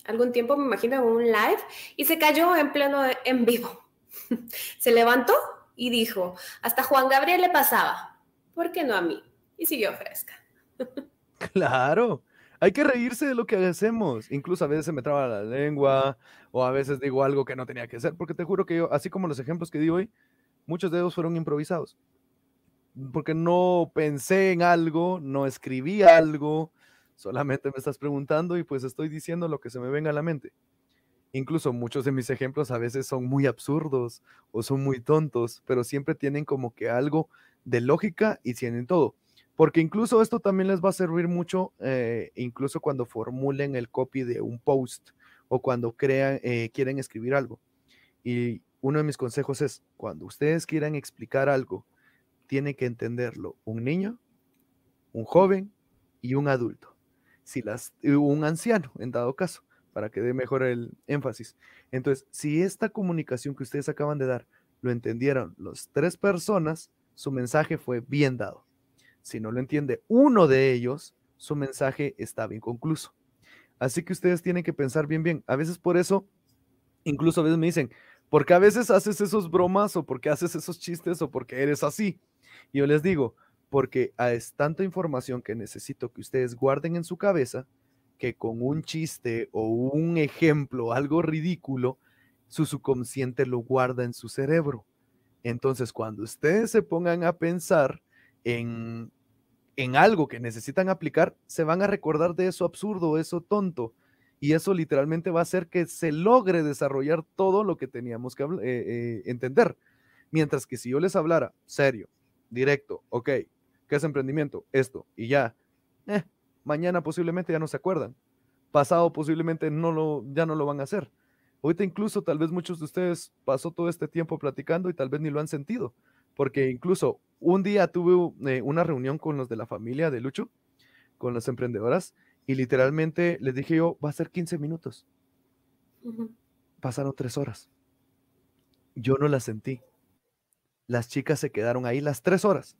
algún tiempo, me imagino, un live y se cayó en pleno en vivo. se levantó y dijo, hasta Juan Gabriel le pasaba, ¿por qué no a mí? Y siguió fresca. Claro, hay que reírse de lo que hacemos. Incluso a veces se me traba la lengua o a veces digo algo que no tenía que hacer, porque te juro que yo, así como los ejemplos que di hoy, muchos de ellos fueron improvisados. Porque no pensé en algo, no escribí algo, solamente me estás preguntando y pues estoy diciendo lo que se me venga a la mente. Incluso muchos de mis ejemplos a veces son muy absurdos o son muy tontos, pero siempre tienen como que algo de lógica y tienen todo. Porque incluso esto también les va a servir mucho, eh, incluso cuando formulen el copy de un post o cuando crean, eh, quieren escribir algo. Y uno de mis consejos es, cuando ustedes quieran explicar algo, tiene que entenderlo un niño, un joven y un adulto. Si las, un anciano, en dado caso para que dé mejor el énfasis. Entonces, si esta comunicación que ustedes acaban de dar lo entendieron las tres personas, su mensaje fue bien dado. Si no lo entiende uno de ellos, su mensaje estaba inconcluso. Así que ustedes tienen que pensar bien, bien. A veces por eso, incluso a veces me dicen, ¿por qué a veces haces esos bromas o por qué haces esos chistes o por qué eres así? Y yo les digo, porque es tanta información que necesito que ustedes guarden en su cabeza que con un chiste o un ejemplo, algo ridículo, su subconsciente lo guarda en su cerebro. Entonces, cuando ustedes se pongan a pensar en, en algo que necesitan aplicar, se van a recordar de eso absurdo, eso tonto. Y eso literalmente va a hacer que se logre desarrollar todo lo que teníamos que eh, eh, entender. Mientras que si yo les hablara serio, directo, ok, ¿qué es emprendimiento? Esto, y ya, eh, mañana posiblemente ya no se acuerdan, pasado posiblemente no lo, ya no lo van a hacer. Ahorita incluso tal vez muchos de ustedes pasó todo este tiempo platicando y tal vez ni lo han sentido, porque incluso un día tuve eh, una reunión con los de la familia de Lucho, con las emprendedoras, y literalmente les dije yo, va a ser 15 minutos. Pasaron tres horas. Yo no la sentí. Las chicas se quedaron ahí las tres horas.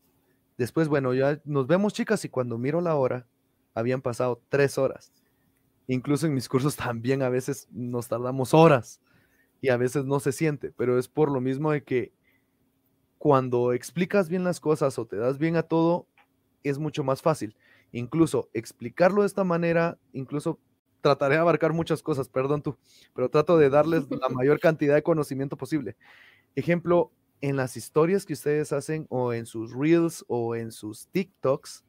Después, bueno, ya nos vemos chicas y cuando miro la hora, habían pasado tres horas. Incluso en mis cursos también a veces nos tardamos horas y a veces no se siente, pero es por lo mismo de que cuando explicas bien las cosas o te das bien a todo, es mucho más fácil. Incluso explicarlo de esta manera, incluso trataré de abarcar muchas cosas, perdón tú, pero trato de darles la mayor cantidad de conocimiento posible. Ejemplo, en las historias que ustedes hacen o en sus reels o en sus TikToks,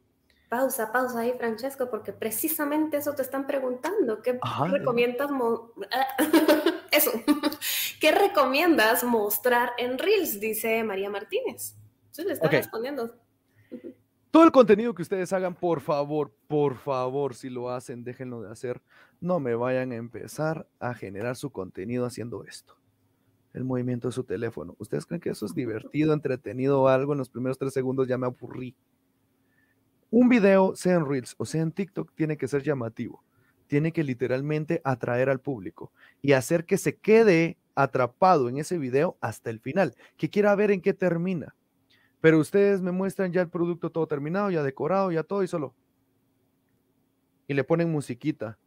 Pausa, pausa ahí, Francesco, porque precisamente eso te están preguntando. ¿Qué recomiendas? eso. ¿Qué recomiendas mostrar en Reels? Dice María Martínez. Sí, le está respondiendo. Todo el contenido que ustedes hagan, por favor, por favor, si lo hacen, déjenlo de hacer. No me vayan a empezar a generar su contenido haciendo esto. El movimiento de su teléfono. ¿Ustedes creen que eso es divertido, entretenido o algo? En los primeros tres segundos ya me aburrí. Un video, sea en Reels o sea en TikTok, tiene que ser llamativo. Tiene que literalmente atraer al público y hacer que se quede atrapado en ese video hasta el final, que quiera ver en qué termina. Pero ustedes me muestran ya el producto todo terminado, ya decorado, ya todo y solo. Y le ponen musiquita.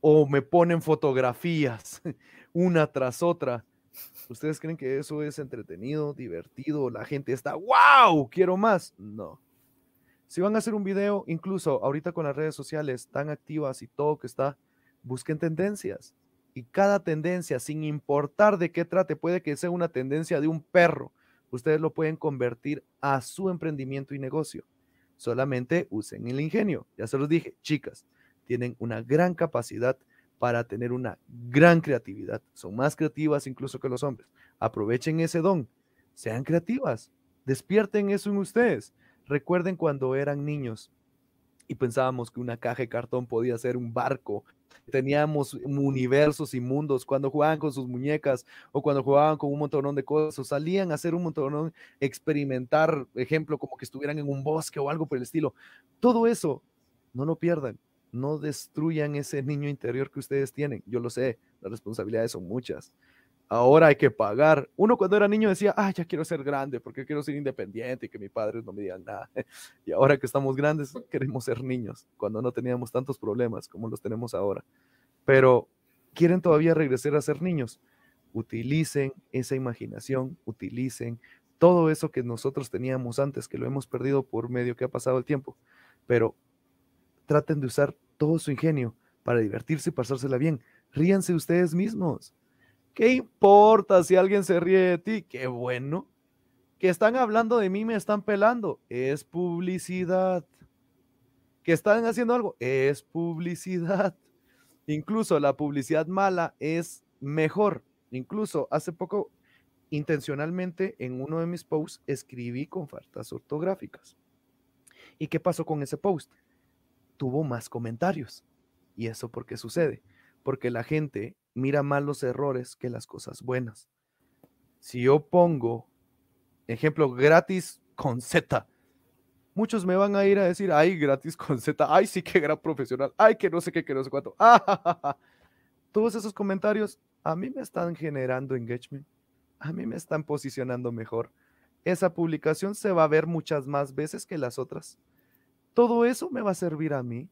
O me ponen fotografías, una tras otra. ¿Ustedes creen que eso es entretenido, divertido? La gente está, wow, quiero más. No. Si van a hacer un video, incluso ahorita con las redes sociales tan activas y todo que está, busquen tendencias. Y cada tendencia, sin importar de qué trate, puede que sea una tendencia de un perro, ustedes lo pueden convertir a su emprendimiento y negocio. Solamente usen el ingenio. Ya se los dije, chicas, tienen una gran capacidad para tener una gran creatividad. Son más creativas incluso que los hombres. Aprovechen ese don. Sean creativas. Despierten eso en ustedes. Recuerden cuando eran niños y pensábamos que una caja de cartón podía ser un barco. Teníamos universos y mundos cuando jugaban con sus muñecas o cuando jugaban con un montón de cosas salían a hacer un montón, experimentar, ejemplo, como que estuvieran en un bosque o algo por el estilo. Todo eso, no lo pierdan, no destruyan ese niño interior que ustedes tienen. Yo lo sé, las responsabilidades son muchas ahora hay que pagar. Uno cuando era niño decía, ah, ya quiero ser grande porque quiero ser independiente y que mis padres no me digan nada. Y ahora que estamos grandes, queremos ser niños, cuando no teníamos tantos problemas como los tenemos ahora. Pero quieren todavía regresar a ser niños. Utilicen esa imaginación, utilicen todo eso que nosotros teníamos antes, que lo hemos perdido por medio que ha pasado el tiempo. Pero traten de usar todo su ingenio para divertirse y pasársela bien. Ríanse ustedes mismos. ¿Qué importa si alguien se ríe de ti? Qué bueno. Que están hablando de mí, me están pelando. Es publicidad. Que están haciendo algo. Es publicidad. Incluso la publicidad mala es mejor. Incluso hace poco, intencionalmente, en uno de mis posts, escribí con faltas ortográficas. ¿Y qué pasó con ese post? Tuvo más comentarios. ¿Y eso por qué sucede? Porque la gente mira más los errores que las cosas buenas. Si yo pongo ejemplo gratis con Z, muchos me van a ir a decir, ay, gratis con Z, ay, sí que gran profesional, ay, que no sé qué, que no sé cuánto. Todos esos comentarios a mí me están generando engagement, a mí me están posicionando mejor. Esa publicación se va a ver muchas más veces que las otras. Todo eso me va a servir a mí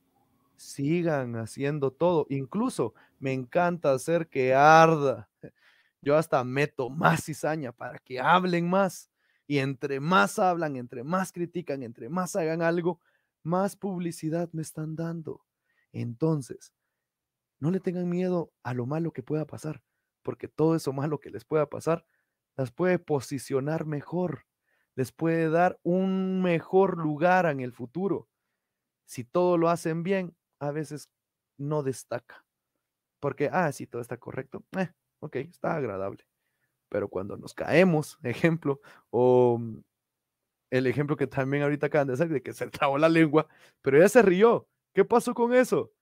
sigan haciendo todo. Incluso me encanta hacer que arda. Yo hasta meto más cizaña para que hablen más. Y entre más hablan, entre más critican, entre más hagan algo, más publicidad me están dando. Entonces, no le tengan miedo a lo malo que pueda pasar, porque todo eso malo que les pueda pasar, las puede posicionar mejor, les puede dar un mejor lugar en el futuro. Si todo lo hacen bien, a veces no destaca. Porque, ah, sí, todo está correcto. Eh, ok, está agradable. Pero cuando nos caemos, ejemplo, o mm, el ejemplo que también ahorita acaban de hacer, de que se trabó la lengua, pero ella se rió. ¿Qué pasó con eso?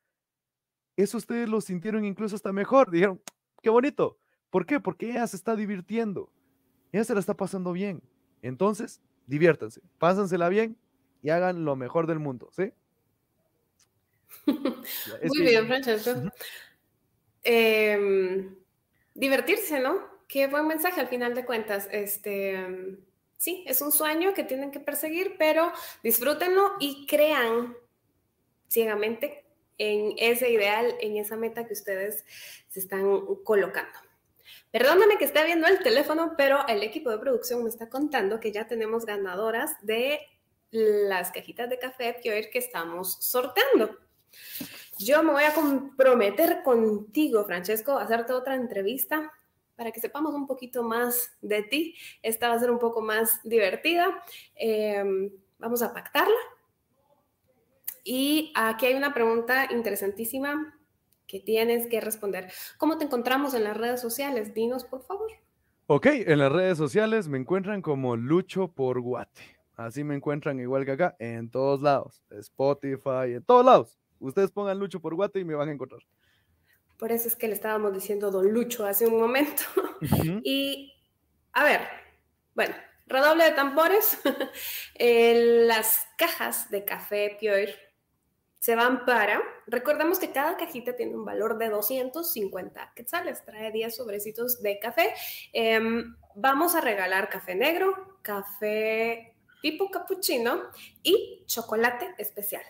Eso ustedes lo sintieron incluso hasta mejor. Dijeron, qué bonito. ¿Por qué? Porque ella se está divirtiendo. Ella se la está pasando bien. Entonces, diviértanse, pásensela bien y hagan lo mejor del mundo, ¿sí? Muy bien, Francesco. Em, divertirse, ¿no? Qué buen mensaje al final de cuentas. Este, sí, es un sueño que tienen que perseguir, pero disfrútenlo y crean ciegamente en ese ideal, en esa meta que ustedes se están colocando. Perdóname que esté viendo el teléfono, pero el equipo de producción me está contando que ya tenemos ganadoras de las cajitas de café que que estamos sorteando. Yo me voy a comprometer contigo, Francesco, a hacerte otra entrevista para que sepamos un poquito más de ti. Esta va a ser un poco más divertida. Em, vamos a pactarla. Y aquí hay una pregunta interesantísima que tienes que responder. ¿Cómo te encontramos en las redes sociales? Dinos, por favor. Ok, en las redes sociales me encuentran como Lucho por Guate. Así me encuentran igual que acá, en todos lados. Spotify, en todos lados. Ustedes pongan Lucho por Guate y me van a encontrar. Por eso es que le estábamos diciendo Don Lucho hace un momento. Y, a ver, bueno, redoble de tambores. las cajas de café Pure se van para, recordemos que cada cajita tiene un valor de 250 quetzales, trae 10 sobrecitos de café. Em, vamos a regalar café negro, café tipo cappuccino y chocolate especial.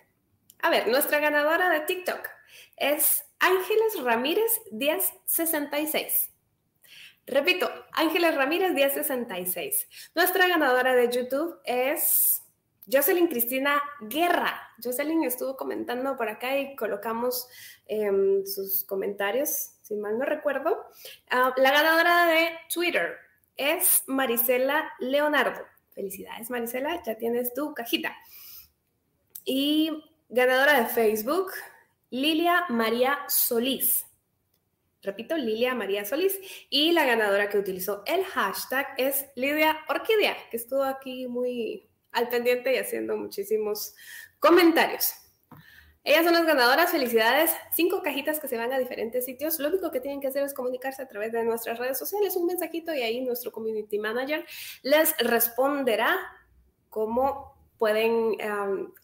A ver, nuestra ganadora de TikTok es Ángeles Ramírez 1066. Repito, Ángeles Ramírez 1066. Nuestra ganadora de YouTube es Jocelyn Cristina Guerra. Jocelyn estuvo comentando por acá y colocamos em, sus comentarios, si mal no recuerdo. Ah, la ganadora de Twitter es Marisela Leonardo. Felicidades, Marisela, ya tienes tu cajita. Y Ganadora de Facebook, Lilia María Solís. Repito, Lilia María Solís. Y la ganadora que utilizó el hashtag es Lidia Orquídea, que estuvo aquí muy al pendiente y haciendo muchísimos comentarios. Ellas son las ganadoras, felicidades. Cinco cajitas que se van a diferentes sitios. Lo único que tienen que hacer es comunicarse a través de nuestras redes sociales, un mensajito y ahí nuestro community manager les responderá cómo pueden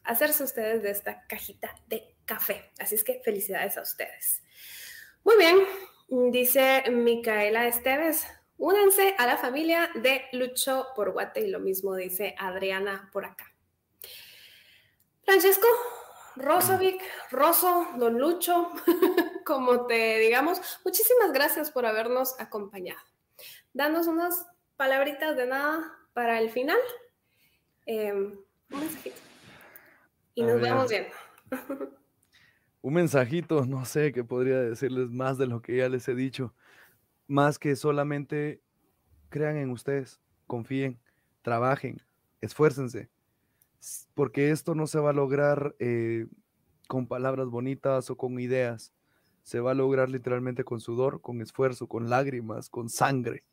hacerse ustedes de esta cajita de café. Así es que felicidades a ustedes. Muy bien, dice Micaela Esteves, únanse a la familia de Lucho por Guate y lo mismo dice Adriana por acá. Francesco, Rosovic, Rosso, Don Lucho, como te digamos, muchísimas gracias por habernos acompañado. Danos unas palabritas de nada para el final. Em, un mensajito. Y nos vemos viendo. un mensajito, no sé qué podría decirles más de lo que ya les he dicho, más que solamente crean en ustedes, confíen, trabajen, esfuércense, porque esto no se va a lograr eh, con palabras bonitas o con ideas, se va a lograr literalmente con sudor, con esfuerzo, con lágrimas, con sangre.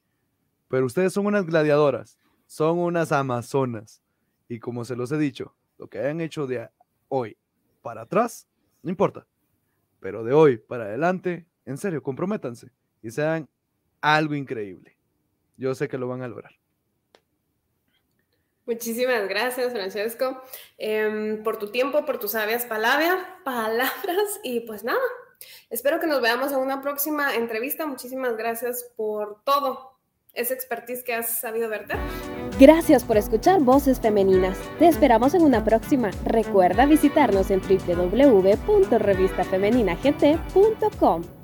Pero ustedes son unas gladiadoras, son unas amazonas. Y como se los he dicho, lo que hayan hecho de hoy para atrás, no importa. Pero de hoy para adelante, en serio, comprométanse y sean algo increíble. Yo sé que lo van a lograr. Muchísimas gracias, Francesco, em, por tu tiempo, por tus sabias palabras, palabras y pues nada, espero que nos veamos en una próxima entrevista. Muchísimas gracias por todo esa expertise que has sabido verte. Gracias por escuchar Voces Femeninas. Te esperamos en una próxima. Recuerda visitarnos en www.revistafemeninagt.com.